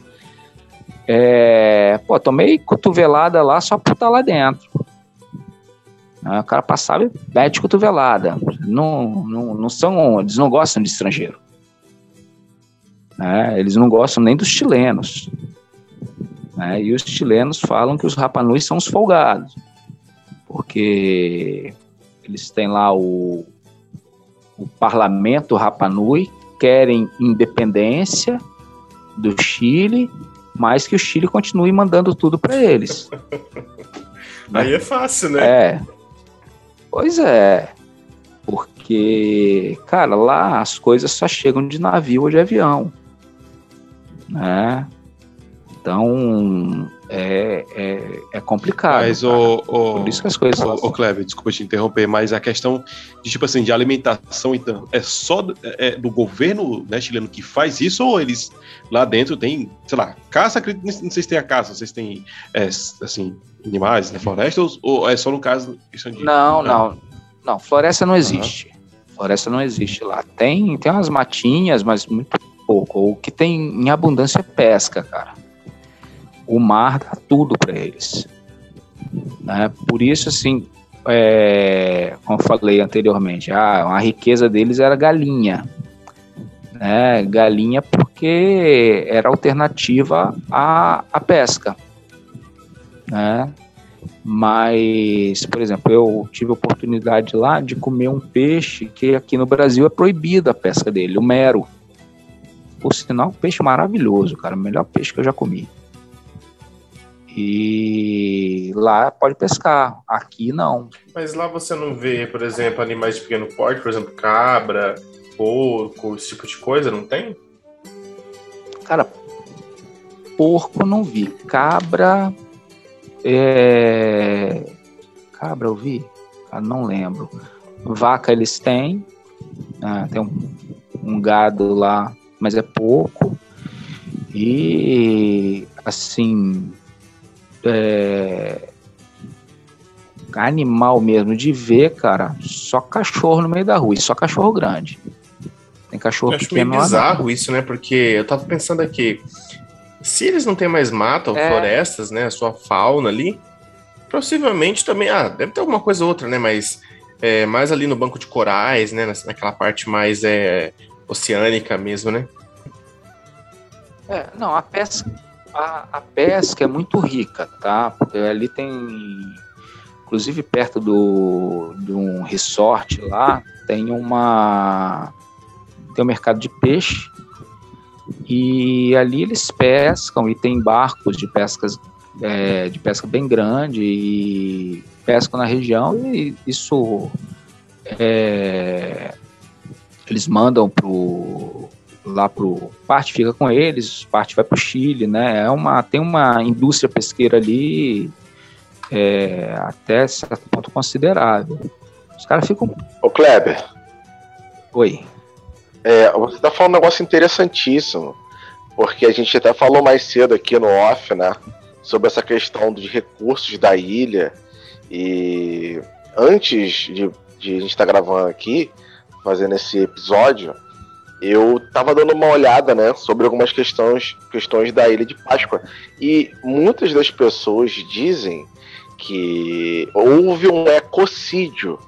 É, pô, tomei cotovelada lá só por estar lá dentro. O cara passava e mete cotovelada. Não, não, não são, eles não gostam de estrangeiro. É, eles não gostam nem dos chilenos. É, e os chilenos falam que os Rapanui são os folgados. Porque eles têm lá o, o parlamento Rapanui, querem independência do Chile, mas que o Chile continue mandando tudo para eles. (laughs) Aí é fácil, né? É. Pois é. Porque, cara, lá as coisas só chegam de navio ou de avião. Né? Então, é, é, é complicado. Mas o, o, Por isso que as coisas. O, o Kleber, desculpa te interromper, mas a questão de tipo assim, de alimentação, então, é só do, é, do governo né, chileno que faz isso, ou eles lá dentro tem, sei lá, caça, não sei se tem a caça, vocês têm é, assim, animais na floresta, ou, ou, é só no caso. De, não, não. Não, floresta não existe. Uhum. Floresta não existe lá. Tem, tem umas matinhas, mas muito pouco. O que tem em abundância é pesca, cara o mar dá tudo para eles. Né? Por isso, assim, é, como eu falei anteriormente, a, a riqueza deles era galinha. Né? Galinha porque era alternativa à, à pesca. Né? Mas, por exemplo, eu tive a oportunidade lá de comer um peixe que aqui no Brasil é proibida a pesca dele, o mero. Por sinal, um peixe maravilhoso, cara, o melhor peixe que eu já comi. E lá pode pescar, aqui não. Mas lá você não vê, por exemplo, animais de pequeno porte, por exemplo, cabra, porco, esse tipo de coisa, não tem? Cara, porco não vi. Cabra. É... Cabra eu vi? Ah, não lembro. Vaca eles têm. Ah, tem um, um gado lá, mas é pouco. E assim, é, animal mesmo de ver, cara, só cachorro no meio da rua, e só cachorro grande. Tem cachorro eu pequeno acho bizarro isso, né? Porque eu tava pensando aqui, se eles não têm mais mato ou é. florestas, né, a sua fauna ali, Possivelmente também, ah, deve ter alguma coisa ou outra, né? Mas é, mais ali no banco de corais, né? Naquela parte mais é, oceânica mesmo, né? É, não, a pesca, a, a, pesca é muito rica, tá? Porque ali tem, inclusive perto do, de um resort lá, tem uma tem um mercado de peixe e ali eles pescam e tem barcos de pescas é, de pesca bem grande e pescam na região e isso é, eles mandam pro lá pro parte fica com eles, parte vai para o Chile, né? É uma tem uma indústria pesqueira ali é, até certo ponto considerável. Os caras ficam. Ô Kleber. Oi. É, você está falando um negócio interessantíssimo, porque a gente até falou mais cedo aqui no off, né? Sobre essa questão dos recursos da ilha. E antes de, de a gente estar tá gravando aqui, fazendo esse episódio, eu estava dando uma olhada, né, sobre algumas questões, questões da Ilha de Páscoa. E muitas das pessoas dizem que houve um ecocídio,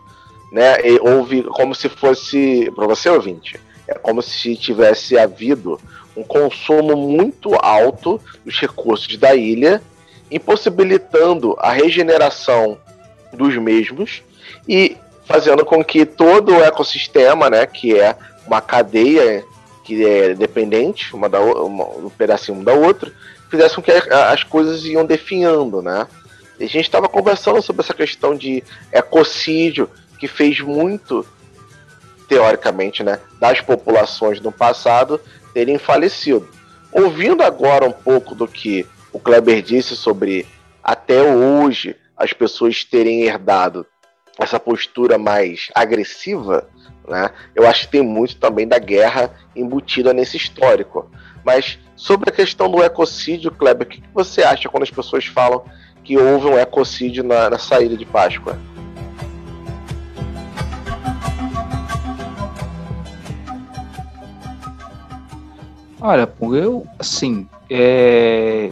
né? Houve como se fosse, para você ouvinte, é como se tivesse havido um consumo muito alto dos recursos da ilha, impossibilitando a regeneração dos mesmos e fazendo com que todo o ecossistema, né, que é uma cadeia que é dependente uma da uma, um pedacinho da outra, fizesse com que as coisas iam definhando, né? E a gente estava conversando sobre essa questão de ecocídio que fez muito teoricamente, né, das populações no passado terem falecido. Ouvindo agora um pouco do que o Kleber disse sobre até hoje as pessoas terem herdado essa postura mais agressiva, né? Eu acho que tem muito também da guerra embutida nesse histórico. Mas sobre a questão do ecocídio, Kleber, o que você acha quando as pessoas falam que houve um ecocídio na, na saída de Páscoa? Olha, eu, assim, é,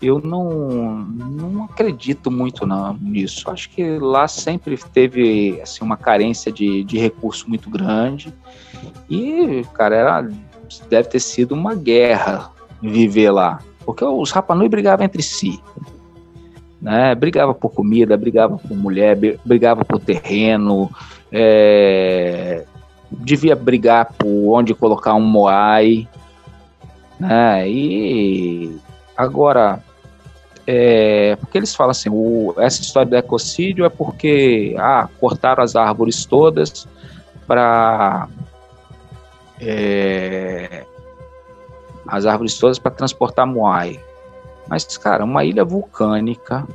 eu não, não acredito muito nisso. Acho que lá sempre teve assim, uma carência de, de recurso muito grande. E, cara, era, deve ter sido uma guerra viver lá. Porque os Rapanui brigavam entre si. Né? Brigava por comida, brigava por mulher, brigava por terreno. É, devia brigar por onde colocar um Moai. Né? E agora, é, porque eles falam assim, o, essa história do ecocídio é porque ah, cortaram as árvores todas para é, as árvores todas para transportar moai. Mas, cara, uma ilha vulcânica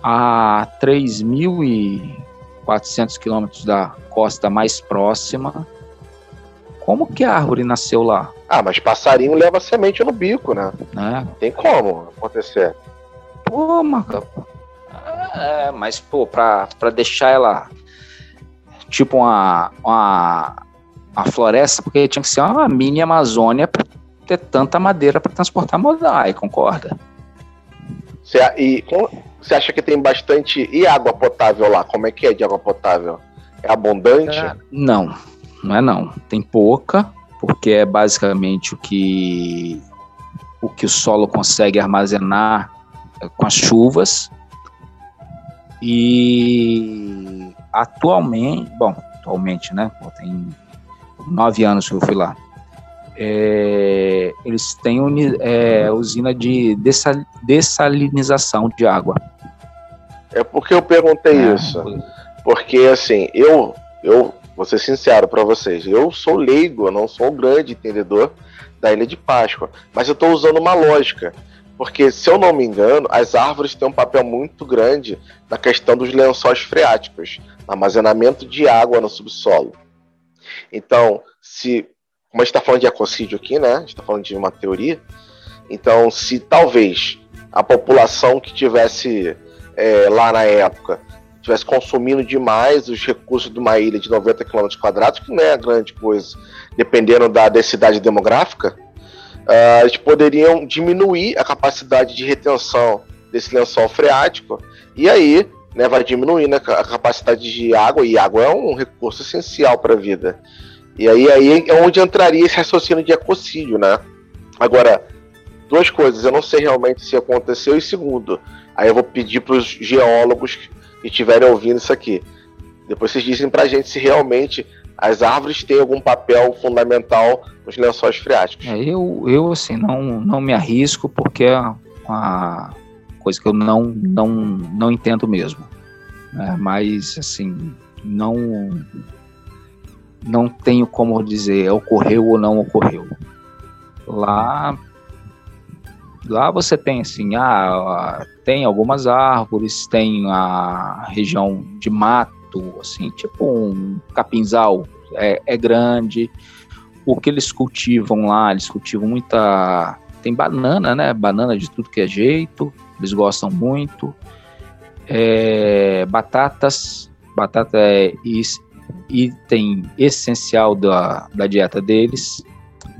a 3.400 quilômetros da costa mais próxima, como que a árvore nasceu lá? Ah, mas passarinho leva semente no bico, né? né? Tem como acontecer. Pô, Maca. É, mas, pô, pra, pra deixar ela tipo uma, uma, uma floresta, porque tinha que ser uma mini Amazônia pra ter tanta madeira para transportar modai, concorda? Cê, e você acha que tem bastante. E água potável lá? Como é que é de água potável? É abundante? É, não não é não. Tem pouca, porque é basicamente o que o que o solo consegue armazenar é, com as chuvas. E atualmente, bom, atualmente, né? Tem nove anos que eu fui lá. É, eles têm é, usina de dessalinização de água. É porque eu perguntei é, isso. Porque assim, eu eu vou ser sincero para vocês, eu sou leigo, eu não sou um grande entendedor da Ilha de Páscoa, mas eu estou usando uma lógica, porque se eu não me engano, as árvores têm um papel muito grande na questão dos lençóis freáticos, armazenamento de água no subsolo. Então, se como a gente está falando de ecocídio aqui, né? A gente está falando de uma teoria. Então, se talvez a população que tivesse é, lá na época estivesse consumindo demais os recursos de uma ilha de 90 km que não é grande coisa, dependendo da densidade demográfica, uh, eles poderiam diminuir a capacidade de retenção desse lençol freático E aí, né, vai diminuindo a capacidade de água, e água é um recurso essencial para a vida. E aí, aí é onde entraria esse raciocínio de ecocídio, né? Agora, duas coisas, eu não sei realmente se aconteceu, e segundo, aí eu vou pedir para os geólogos que estiverem ouvindo isso aqui. Depois vocês dizem para a gente se realmente as árvores têm algum papel fundamental nos lençóis freáticos. É, eu, eu assim, não, não me arrisco porque é uma coisa que eu não, não, não entendo mesmo. Né? Mas, assim, não, não tenho como dizer ocorreu ou não ocorreu. Lá, lá você tem, assim, ah, tem algumas árvores, tem a região de mato, assim, tipo um capinzal, é, é grande. O que eles cultivam lá, eles cultivam muita tem banana, né? Banana de tudo que é jeito, eles gostam muito. É, batatas, batata é item essencial da, da dieta deles.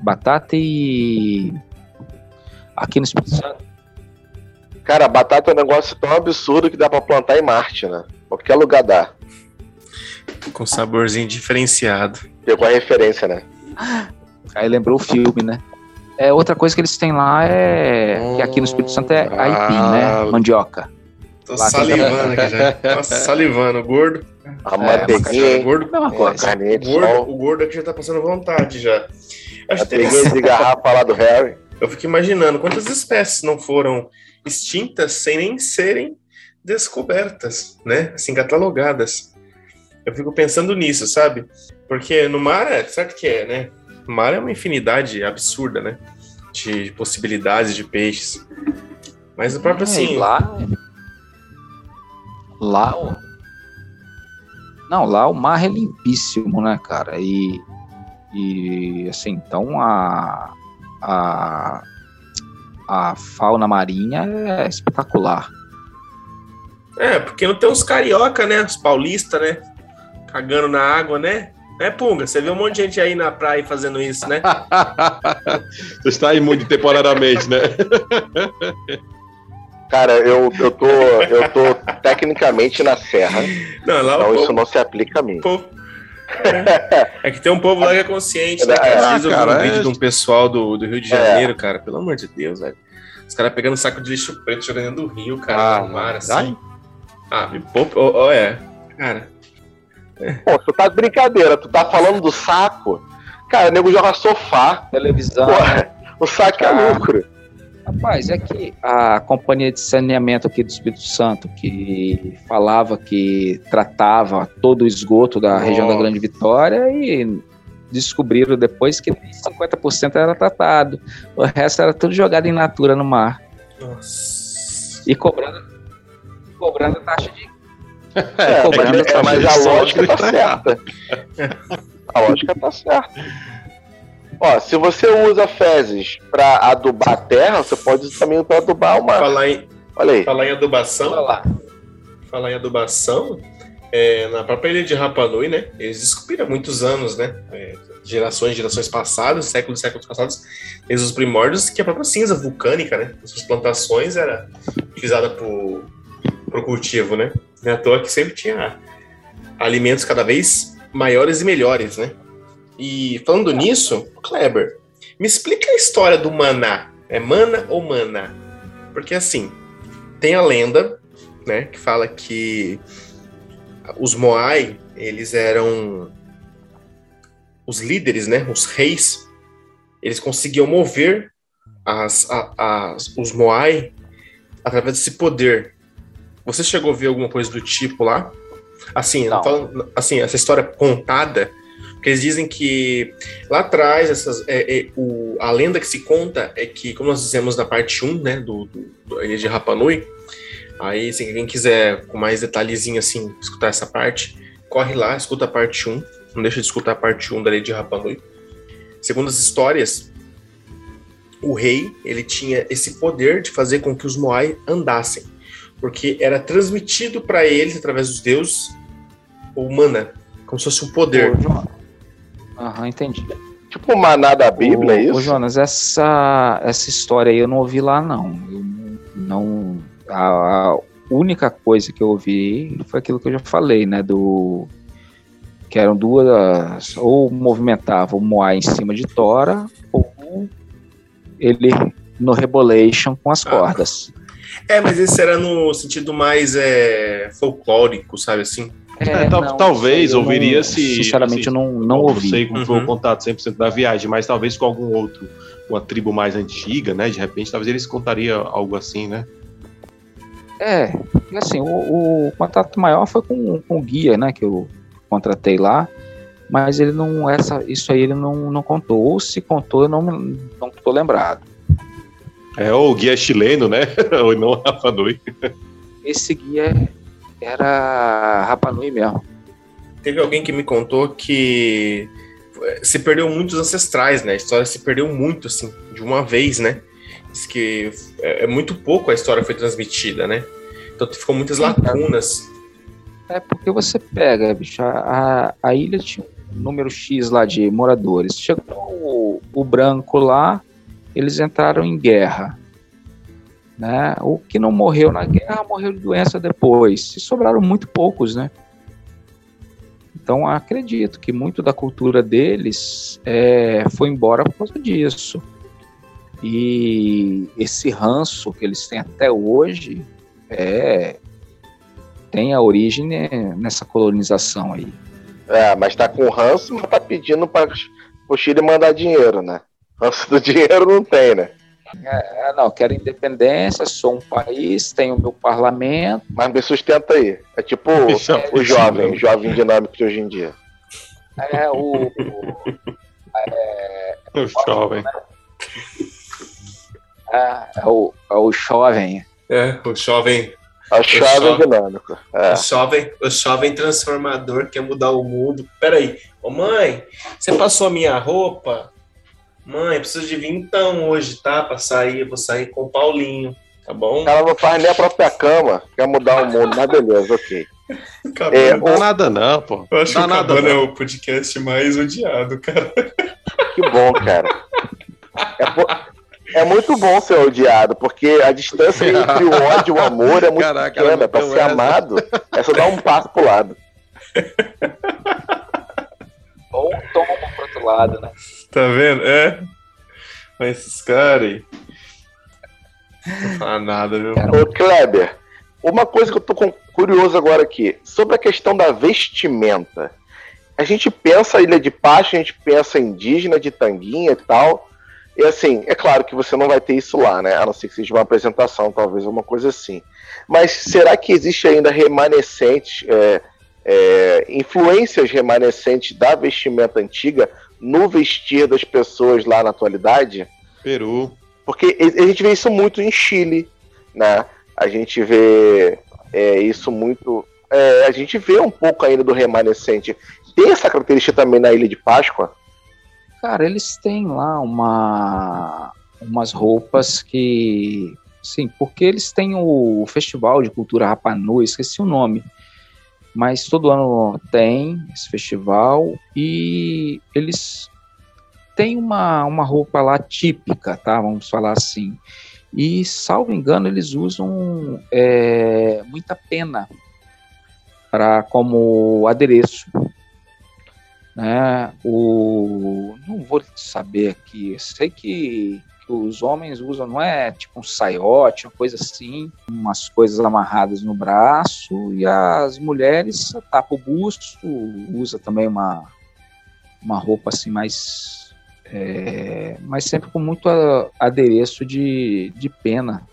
Batata e. Aqui no Espírito Santo. Cara, batata é um negócio tão absurdo que dá para plantar em Marte, né? Qualquer lugar dá. Com saborzinho diferenciado. Pegou a referência, né? Aí lembrou o filme, né? É, outra coisa que eles têm lá é. que aqui no Espírito Santo é aipim, né? Ah. Mandioca. Tô lá salivando aqui já. Nossa, (laughs) salivando, gordo. A manteiguinha. É, gordo, é uma coisa. É, o, gordo, o gordo aqui já tá passando vontade já. Manteiguinha de garrafa lá do Harry. Eu fico imaginando quantas espécies não foram extintas sem nem serem descobertas, né? Assim, catalogadas. Eu fico pensando nisso, sabe? Porque no mar, é, certo que é, né? O mar é uma infinidade absurda, né? De possibilidades de peixes. Mas o próprio é, assim. Lá. Lá. Não, lá o mar é limpíssimo, né, cara? E. E assim, então a. A, a fauna marinha é espetacular. É, porque não tem uns carioca, né? Os paulistas, né? Cagando na água, né? É, Punga, você vê um monte de gente aí na praia fazendo isso, né? (laughs) você está imune temporariamente, né? (laughs) Cara, eu, eu, tô, eu tô tecnicamente na serra. Não, lá então povo, isso não se aplica a mim. Povo, é, é, que tem um povo lá que é consciente, né? Cara? Às vezes eu vi um vídeo é... de um pessoal do, do Rio de Janeiro, é. cara. Pelo amor de Deus, velho. Os caras pegando um saco de lixo preto jogando do rio, cara, ah, no mar, assim. Ai? Ah, me poupa. Oh, oh, é. Cara, Pô, tu tá de brincadeira, tu tá falando do saco. Cara, o nego joga sofá. Televisão. O saco é lucro. Rapaz, é que a companhia de saneamento aqui do Espírito Santo, que falava que tratava todo o esgoto da Nossa. região da Grande Vitória e descobriram depois que 50% era tratado. O resto era tudo jogado em natura no mar. Nossa. E cobrando, cobrando taxa de é, cobrando é, mas (laughs) a lógica tá certa. A lógica tá certa. Ó, se você usa fezes para adubar a terra, você pode usar também para adubar uma. Falar em, Olha aí. Falar em adubação. Falar, falar em adubação, é, na própria ilha de Rapa Nui, né? Eles descobriram há muitos anos, né? É, gerações, gerações passadas, séculos e séculos passados, desde os primórdios, que a própria cinza vulcânica, né? As suas plantações era utilizada por, por cultivo, né? Não é à toa que sempre tinha alimentos cada vez maiores e melhores, né? E falando nisso, Kleber, me explica a história do maná. É mana ou maná? Porque assim, tem a lenda, né, que fala que os Moai, eles eram os líderes, né, os reis, eles conseguiam mover as, as, os Moai através desse poder você chegou a ver alguma coisa do tipo lá? Assim, falando, assim essa história contada, porque eles dizem que lá atrás, essas, é, é, o, a lenda que se conta é que, como nós dizemos na parte 1, né, do, do, do de Rapanui, aí se quem quiser com mais detalhezinho assim, escutar essa parte, corre lá, escuta a parte 1, não deixa de escutar a parte 1 da Ilha de Rapanui. Segundo as histórias, o rei, ele tinha esse poder de fazer com que os Moai andassem porque era transmitido para eles, através dos deuses, o mana, como se fosse um poder. Aham, entendi. Tipo o maná da Bíblia, ô, é isso? Ô, Jonas, essa, essa história aí eu não ouvi lá, não. Eu não. A, a, única coisa que eu ouvi foi aquilo que eu já falei, né? Do que eram duas, ou movimentava o Moai em cima de Tora, ou ele no Rebolation com as ah. cordas. É, mas esse era no sentido mais é, folclórico, sabe assim? É, é, não, talvez sei, ouviria não, se. Sinceramente, assim, eu não, não ouvi. Não sei como uhum. foi o uhum. contato 100% da viagem, mas talvez com algum outro, uma tribo mais antiga, né? De repente, talvez eles contaria algo assim, né? É, assim, o, o contato maior foi com, com o guia, né? Que eu contratei lá, mas ele não, essa, isso aí ele não, não contou. Ou se contou, eu não, não tô lembrado. É, o guia chileno, né? (laughs) Ou não Rafa Nui. Esse guia era Rapa Nui mesmo. Teve alguém que me contou que se perdeu muitos ancestrais, né? A história se perdeu muito, assim, de uma vez, né? Diz que é, é muito pouco a história foi transmitida, né? Então ficou muitas lacunas. É porque você pega, bicho, a, a ilha tinha um número X lá de moradores. Chegou o, o branco lá, eles entraram em guerra. Né? O que não morreu na guerra morreu de doença depois. E sobraram muito poucos, né? Então acredito que muito da cultura deles é, foi embora por causa disso. E esse ranço que eles têm até hoje é, tem a origem nessa colonização aí. É, mas tá com ranço, mas tá pedindo para o Chile mandar dinheiro, né? Ranço do (laughs) dinheiro não tem, né? É, não, quero independência, sou um país, tenho meu parlamento. Mas me sustenta aí. É tipo (laughs) o, o jovem, o jovem dinâmico de hoje em dia. É, o. o é, o jovem. Né? É, é, o, é o jovem. É, o jovem. O jovem dinâmico. É. O, jovem, o jovem transformador quer mudar o mundo. Peraí, ô mãe, você passou a minha roupa? Mãe, preciso de vir então hoje, tá? Pra sair, eu vou sair com o Paulinho, tá bom? Ela não faz nem a própria cama, quer mudar o mundo, mas beleza, ok. é, não dá nada não, pô. Eu acho que o nada, Cabana é o podcast mais odiado, cara. Que bom, cara. É, é muito bom ser odiado, porque a distância entre o ódio e o amor é muito Caraca, pequena. Pra ser essa. amado, é só dar um passo pro lado. (laughs) Ou toma pro outro lado, né? Tá vendo? É. Mas esses caras aí. Não fala nada, viu? Ô, Kleber, uma coisa que eu tô curioso agora aqui. Sobre a questão da vestimenta. A gente pensa Ilha de Páscoa, a gente pensa indígena de tanguinha e tal. E assim, é claro que você não vai ter isso lá, né? A não ser que seja uma apresentação, talvez uma coisa assim. Mas será que existe ainda remanescentes, é, é, influências remanescentes da vestimenta antiga no vestir das pessoas lá na atualidade. Peru. Porque a gente vê isso muito em Chile, né? A gente vê é, isso muito. É, a gente vê um pouco ainda do remanescente. Tem essa característica também na Ilha de Páscoa? Cara, eles têm lá uma umas roupas que. Sim, porque eles têm o Festival de Cultura Rapanui, esqueci o nome mas todo ano tem esse festival e eles têm uma, uma roupa lá típica, tá? Vamos falar assim. E, salvo engano, eles usam é, muita pena para como adereço. Né? O, não vou saber aqui, sei que que os homens usam, não é tipo um saiote, uma coisa assim, umas coisas amarradas no braço, e as mulheres tapam o busto, usa também uma, uma roupa assim mais. É, mas sempre com muito adereço de, de pena.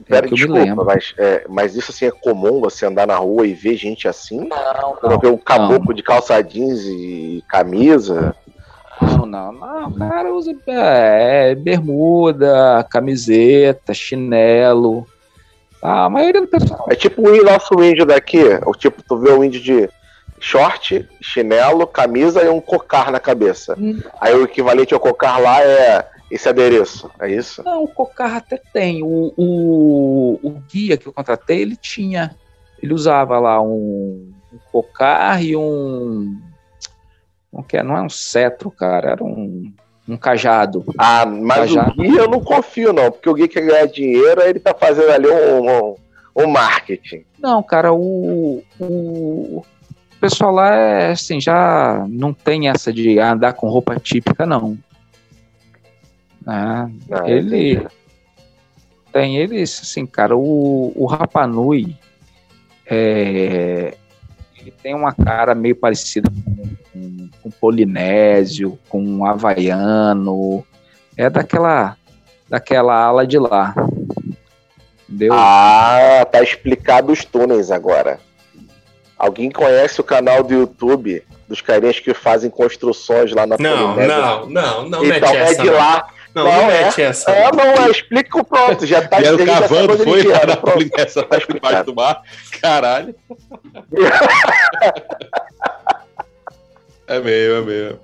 É Pera, desculpa, mas, é, mas isso assim é comum você andar na rua e ver gente assim? Não, não. Ver um caboclo não. de calça jeans e camisa? Não, não. O cara usa é, bermuda, camiseta, chinelo. A maioria do pessoal. É tipo o nosso índio daqui. O tipo, tu vê o índio de short, chinelo, camisa e um cocar na cabeça. Hum. Aí o equivalente ao cocar lá é esse adereço, é isso? Não, o cocar até tem. O, o, o guia que eu contratei, ele tinha. Ele usava lá um, um cocar e um não, quer, não é um cetro, cara, era um, um cajado. Ah, mas cajado. o Gui eu não confio, não, porque o Gui quer ganhar dinheiro, ele tá fazendo ali um, um, O marketing. Não, cara, o, o, o pessoal lá é assim, já não tem essa de andar com roupa típica, não. Ah, Ah, ele entendi. tem eles, assim, cara, o, o Rapanui é, ele tem uma cara meio parecida com, com, com polinésio, com havaiano, é daquela daquela ala de lá. Entendeu? Ah, tá explicado os túneis agora. Alguém conhece o canal do YouTube dos carinhas que fazem construções lá na Não, Polinésia? não, não, não Então mete é essa. de não. lá. Não, Não, não é. mete essa. É, não, é, explica o pronto. Já tá Vieram já cavando, onde foi? vieram, Na Tá lá (laughs) debaixo do mar. Caralho. (laughs) É meio, é meio.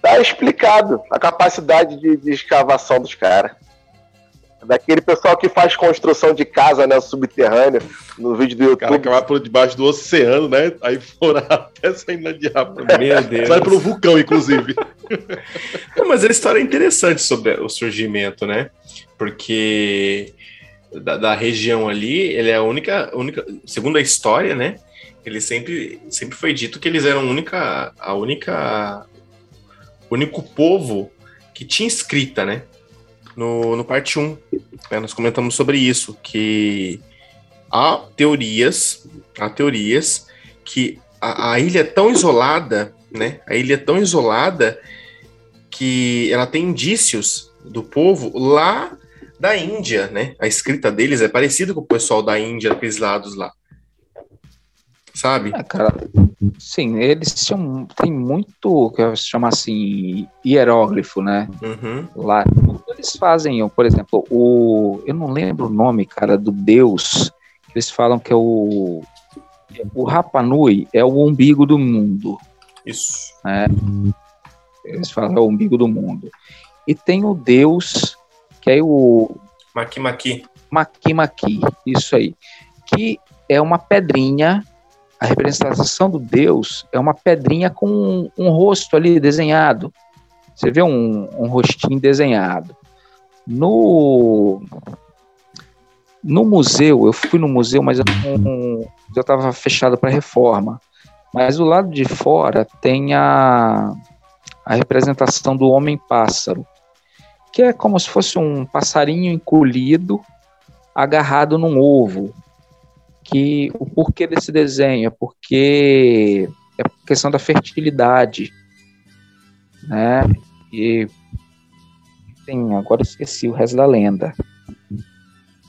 Tá explicado a capacidade de, de escavação dos caras. Daquele pessoal que faz construção de casa, né, subterrâneo, no vídeo do O cara YouTube. que vai por debaixo do oceano, né? Aí foram (laughs) até saindo na diabo. Meu Deus. Sai pelo vulcão, inclusive. (laughs) Não, mas a história é interessante sobre o surgimento, né? Porque da, da região ali, ele é a única, única, segundo a história, né? Ele sempre, sempre foi dito que eles eram a única, a única, o único povo que tinha escrita, né? No, no parte 1. né? Nós comentamos sobre isso, que há teorias, há teorias que a, a ilha é tão isolada, né? A ilha é tão isolada que ela tem indícios do povo lá da Índia, né? A escrita deles é parecida com o pessoal da Índia, daqueles lados lá. Sabe? É, cara, sim, eles tinham, tem muito que se chama assim hieróglifo, né? Uhum. Lá eles fazem, por exemplo, o eu não lembro o nome, cara, do deus. Eles falam que é o o Rapanui é o umbigo do mundo. Isso. Eles falam é o umbigo do mundo. E tem o deus que é o. Maqui Maqui, isso aí, que é uma pedrinha. A representação do Deus é uma pedrinha com um, um rosto ali desenhado. Você vê um, um rostinho desenhado. No no museu, eu fui no museu, mas eu eu estava fechado para reforma. Mas do lado de fora tem a, a representação do homem-pássaro, que é como se fosse um passarinho encolhido agarrado num ovo. Que o porquê desse desenho é porque é questão da fertilidade, né? E tem, agora esqueci o resto da lenda.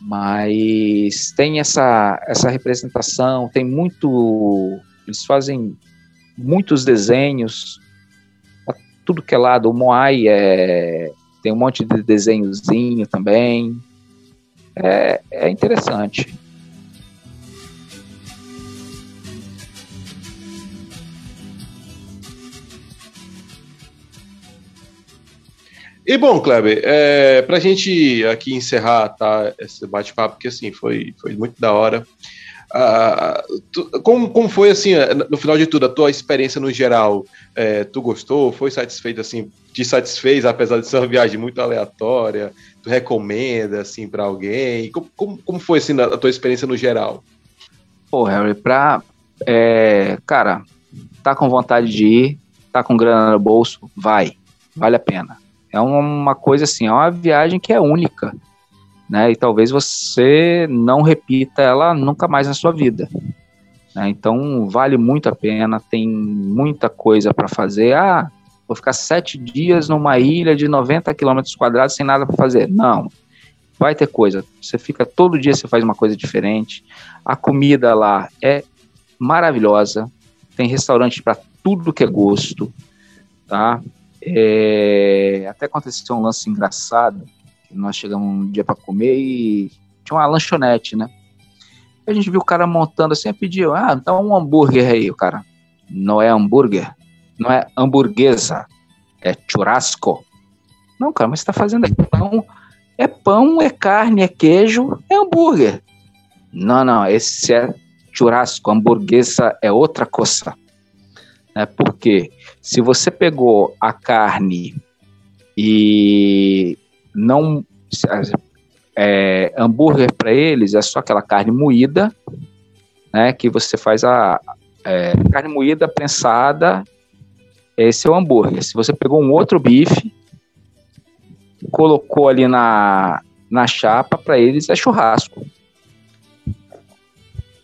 Mas tem essa essa representação, tem muito eles fazem muitos desenhos tudo que é lado, o Moai é tem um monte de desenhozinho também. É, é interessante. E bom, Kleber, é, para a gente aqui encerrar tá, esse bate-papo, porque assim, foi, foi muito da hora. Ah, tu- como, como foi assim, no final de tudo, a tua experiência no geral? É, tu gostou? Foi satisfeito assim? Te satisfez, apesar de ser uma viagem muito aleatória? Tu recomenda assim para alguém? Como, como, como foi assim a tua experiência no geral? Pô, Harry, pra. é, cara, tá com vontade de ir, tá com grana no bolso, vai. Vale a pena. É uma coisa assim, é uma viagem que é única. Né? E talvez você não repita ela nunca mais na sua vida. né? Então vale muito a pena, tem muita coisa para fazer. Ah, vou ficar sete dias numa ilha de 90 quilômetros quadrados sem nada para fazer. Não, vai ter coisa. Você fica todo dia, você faz uma coisa diferente. A comida lá é maravilhosa. Tem restaurante para tudo que é gosto, tá? É, até aconteceu um lance engraçado. Nós chegamos um dia para comer e tinha uma lanchonete, né? A gente viu o cara montando assim, pediu, ah, dá um hambúrguer aí, o cara. Não é hambúrguer, não é hamburguesa, é churrasco. Não, cara, mas você tá fazendo aí pão, é pão, é carne, é queijo, é hambúrguer. Não, não, esse é churrasco, hamburguesa é outra coisa. É porque se você pegou a carne e não. é, hambúrguer para eles é só aquela carne moída, né? Que você faz a é, carne moída prensada. Esse é o hambúrguer. Se você pegou um outro bife, colocou ali na, na chapa, para eles é churrasco.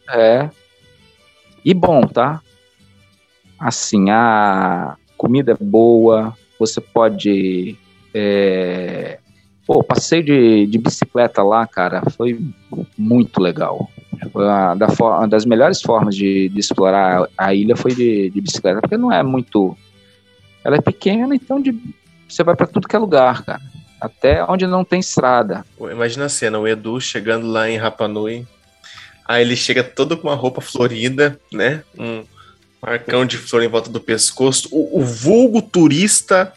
É. E bom, tá? Assim, a comida é boa, você pode. É... Pô, passeio de, de bicicleta lá, cara, foi muito legal. Foi uma, da, uma das melhores formas de, de explorar a ilha foi de, de, bicicleta, porque não é muito. Ela é pequena, então de, você vai para tudo que é lugar, cara. Até onde não tem estrada. Imagina a cena, o Edu chegando lá em Rapanui, aí ele chega todo com uma roupa florida, né? Um marcão de flor em volta do pescoço, o, o vulgo turista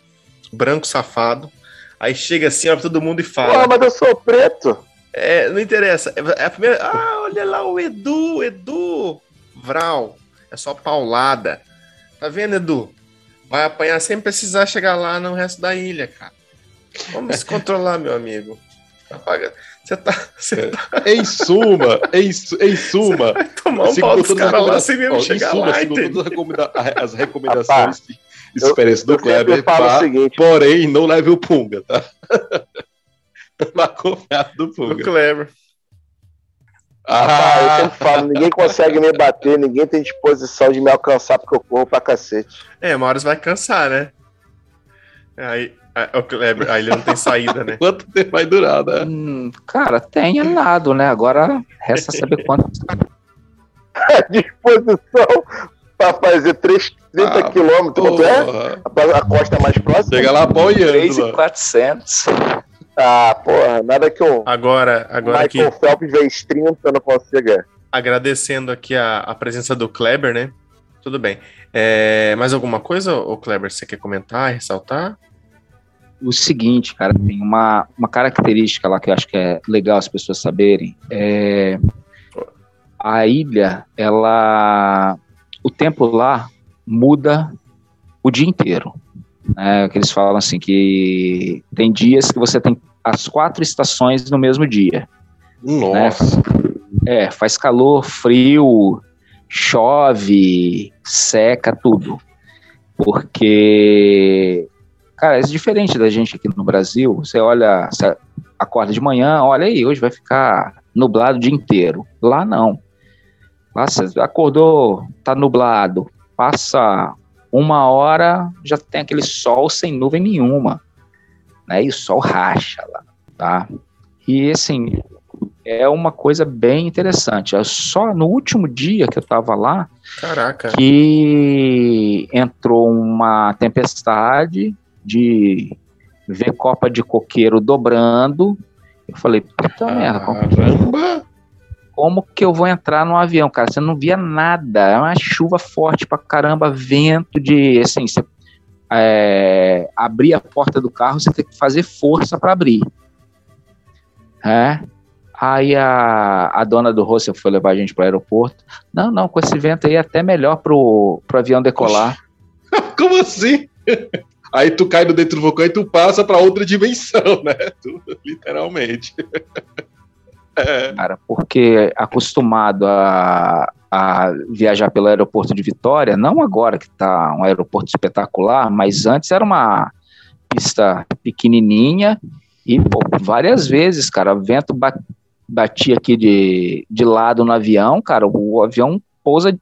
branco safado. Aí chega assim, ó, todo mundo e fala. Ah, mas eu sou preto. É, não interessa. É a primeira. Ah, olha lá o Edu, Edu. Vral. É só paulada. Tá vendo, Edu? Vai apanhar sem precisar chegar lá no resto da ilha, cara. Vamos se controlar, meu amigo. Você tá, você tá... Em suma, em, em suma. Tomar um pau dos caras lá sem mesmo chegar em suma, lá. Segundo recomenda as recomendações de experiência do Kleber, pá, seguinte, porém, não leve o Punga, tá? (laughs) Confiado do Punga. Do Kleber. Ah, eu sempre falo, ninguém consegue me bater, ninguém tem disposição de me alcançar porque eu corro pra cacete. É, uma hora você vai cansar, né? Aí, o Kleber, aí ele não tem saída, né? (laughs) Quanto tempo vai durar, né? Hum, cara, tem nada, né? Agora resta saber quanto. (laughs) disposição para fazer 3, 30 ah, quilômetros, quanto é? A, a, costa mais próxima? Chega lá apoiando. 3,400. Ah, porra, nada que eu. Agora, agora Michael aqui. Phelps vezes 30 eu não consigo. Agradecendo aqui a, a presença do Kleber, né? Tudo bem. É, mais alguma coisa, o Kleber, você quer comentar, ressaltar? O seguinte, cara, tem uma, uma característica lá que eu acho que é legal as pessoas saberem. É, a ilha, ela. O tempo lá muda o dia inteiro. É, que eles falam assim que tem dias que você tem as quatro estações no mesmo dia. Nossa. Né? É, faz calor, frio, chove, seca, tudo. Porque, cara, é diferente da gente aqui no Brasil. Você olha, você acorda de manhã, olha aí, hoje vai ficar nublado o dia inteiro. Lá não. Lá você acordou, tá nublado, passa uma hora, já tem aquele sol sem nuvem nenhuma né? E o sol racha lá, tá? E assim, é uma coisa bem interessante. É só no último dia que eu estava lá Caraca. que entrou uma tempestade de ver copa de coqueiro dobrando. Eu falei, puta merda, como, como que eu vou entrar no avião, cara? Você não via nada, é uma chuva forte pra caramba, vento de, assim, você é, abrir a porta do carro, você tem que fazer força para abrir. É. Aí a, a dona do hostel foi levar a gente para o aeroporto. Não, não, com esse vento aí é até melhor pro, pro avião decolar. (laughs) Como assim? (laughs) Aí tu cai dentro do vulcão e tu passa para outra dimensão, né? Tu, literalmente. (laughs) É. Cara, porque acostumado a, a viajar pelo aeroporto de Vitória, não agora que está um aeroporto espetacular, mas antes era uma pista pequenininha e pô, várias vezes, cara, vento batia aqui de, de lado no avião, cara, o avião pousa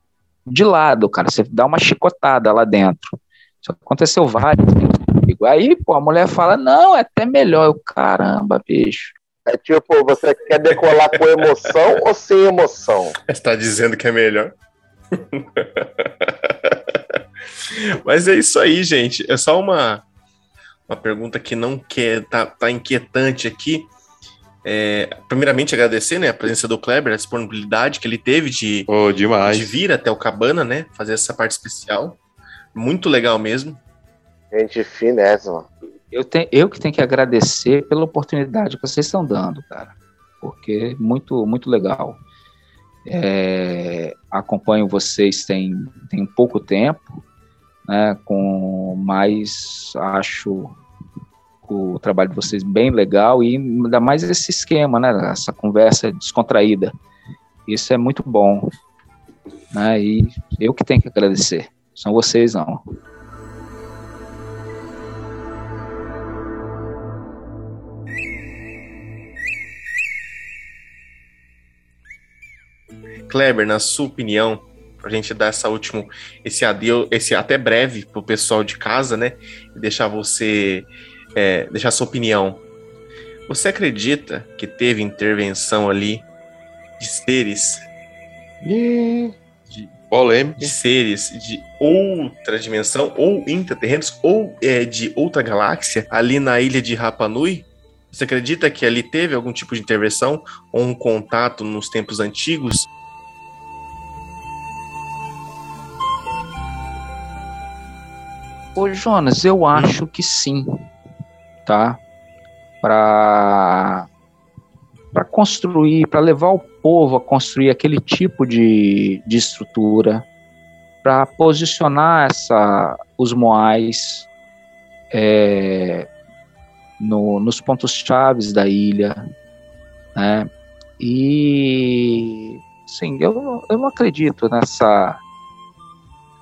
de lado, cara, você dá uma chicotada lá dentro. Isso aconteceu várias vezes. Aí, pô, a mulher fala, não, é até melhor. Eu, caramba, bicho. É tipo, você quer decolar com emoção ou sem emoção? (laughs) Está dizendo que é melhor. (laughs) Mas é isso aí, gente. É só uma, uma pergunta que não quer, tá, tá inquietante aqui. É, primeiramente agradecer né, a presença do Kleber, a disponibilidade que ele teve de, oh, demais. de vir até o Cabana, né? Fazer essa parte especial. Muito legal mesmo. Gente finésima. Eu, tenho, eu que tenho que agradecer pela oportunidade que vocês estão dando, cara, porque muito, muito legal. É, acompanho vocês tem, tem pouco tempo, né, com mais, acho, o trabalho de vocês bem legal e ainda mais esse esquema, né? Essa conversa descontraída. Isso é muito bom. Né? E eu que tenho que agradecer. São vocês, não. Kleber, na sua opinião, para a gente dar essa último, esse adeus, esse até breve para o pessoal de casa, né? E deixar você é, deixar sua opinião. Você acredita que teve intervenção ali de seres de polêmica, de seres de outra dimensão ou intraterrenos ou é, de outra galáxia ali na ilha de Rapa Nui? Você acredita que ali teve algum tipo de intervenção ou um contato nos tempos antigos? Ô Jonas, eu acho que sim, tá? Para para construir, para levar o povo a construir aquele tipo de, de estrutura, para posicionar essa, os moais é, no, nos pontos chaves da ilha, né? E sim, eu, eu não acredito nessa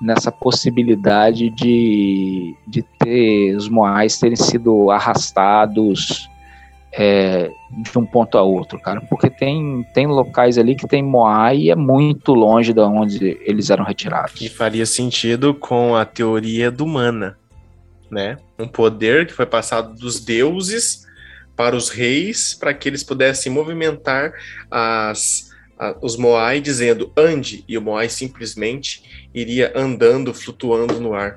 nessa possibilidade de, de ter os moais terem sido arrastados é, de um ponto a outro, cara, porque tem, tem locais ali que tem moai e é muito longe de onde eles eram retirados. E faria sentido com a teoria do mana, né? Um poder que foi passado dos deuses para os reis para que eles pudessem movimentar as, os Moai dizendo ande, e o Moai simplesmente iria andando, flutuando no ar.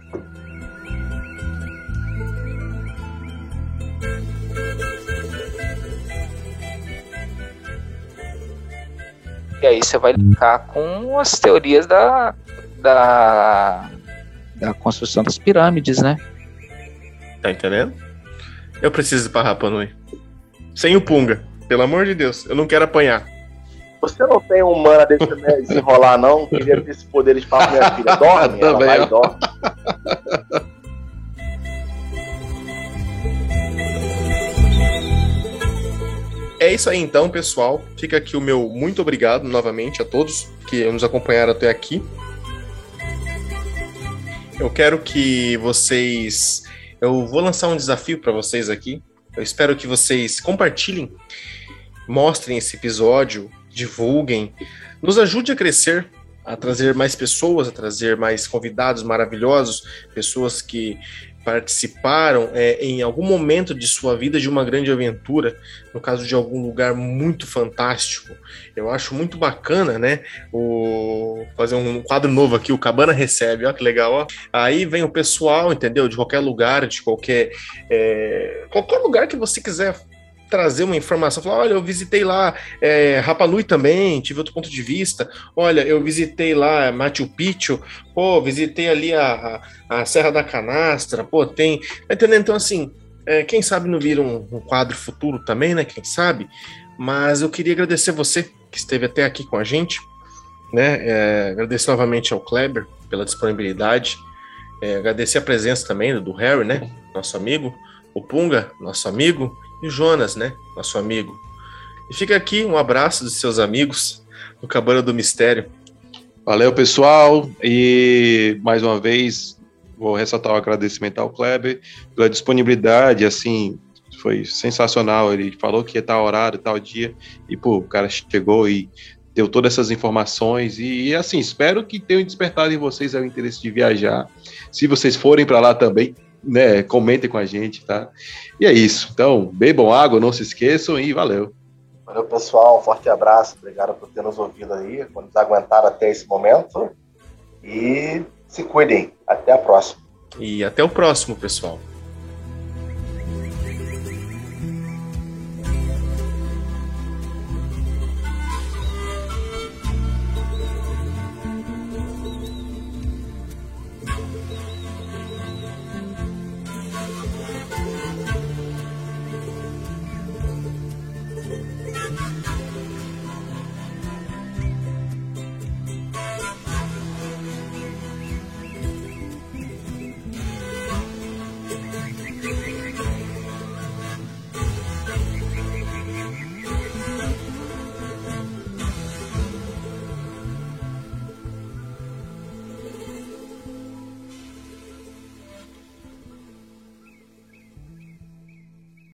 E aí você vai linkar com as teorias da, da, da construção das pirâmides, né? Tá entendendo? Eu preciso ir pra Rapa Nui. Sem o Punga. Pelo amor de Deus, eu não quero apanhar. Você não tem um mana deixa (laughs) desenrolar, não? Queria ter esse poder de falar minha filha. Dorme, (laughs) ela vai e dorme. É isso aí então, pessoal. Fica aqui o meu muito obrigado novamente a todos que nos acompanharam até aqui. Eu quero que vocês. Eu vou lançar um desafio para vocês aqui. Eu espero que vocês compartilhem, mostrem esse episódio divulguem, nos ajude a crescer, a trazer mais pessoas, a trazer mais convidados maravilhosos, pessoas que participaram é, em algum momento de sua vida de uma grande aventura, no caso de algum lugar muito fantástico. Eu acho muito bacana, né? O fazer um quadro novo aqui, o Cabana recebe, ó que legal, ó. Aí vem o pessoal, entendeu? De qualquer lugar, de qualquer é, qualquer lugar que você quiser trazer uma informação, falar, olha, eu visitei lá é, Rapa Nui também, tive outro ponto de vista, olha, eu visitei lá Machu Picchu, pô, visitei ali a, a, a Serra da Canastra, pô, tem, tá? Então, assim, é, quem sabe não vira um, um, quadro futuro também, né, quem sabe, mas eu queria agradecer você que esteve até aqui com a gente, né, é, agradecer novamente ao Kleber pela disponibilidade, é, agradecer a presença também do Harry, né, nosso amigo, o Punga, nosso amigo, e o Jonas, né? Nosso amigo. E fica aqui um abraço dos seus amigos do Cabana do Mistério. Valeu, pessoal. E mais uma vez vou ressaltar o agradecimento ao Kleber pela disponibilidade, assim, foi sensacional. Ele falou que ia estar horário, tal dia, e pô, o cara chegou e deu todas essas informações e, assim, espero que tenham despertado em vocês o interesse de viajar. Se vocês forem para lá também, né, comentem com a gente, tá? E é isso. Então, bebam água, não se esqueçam e valeu. Valeu, pessoal. Um forte abraço. Obrigado por ter nos ouvido aí, por nos aguentar até esse momento. E se cuidem. Até a próxima. E até o próximo, pessoal.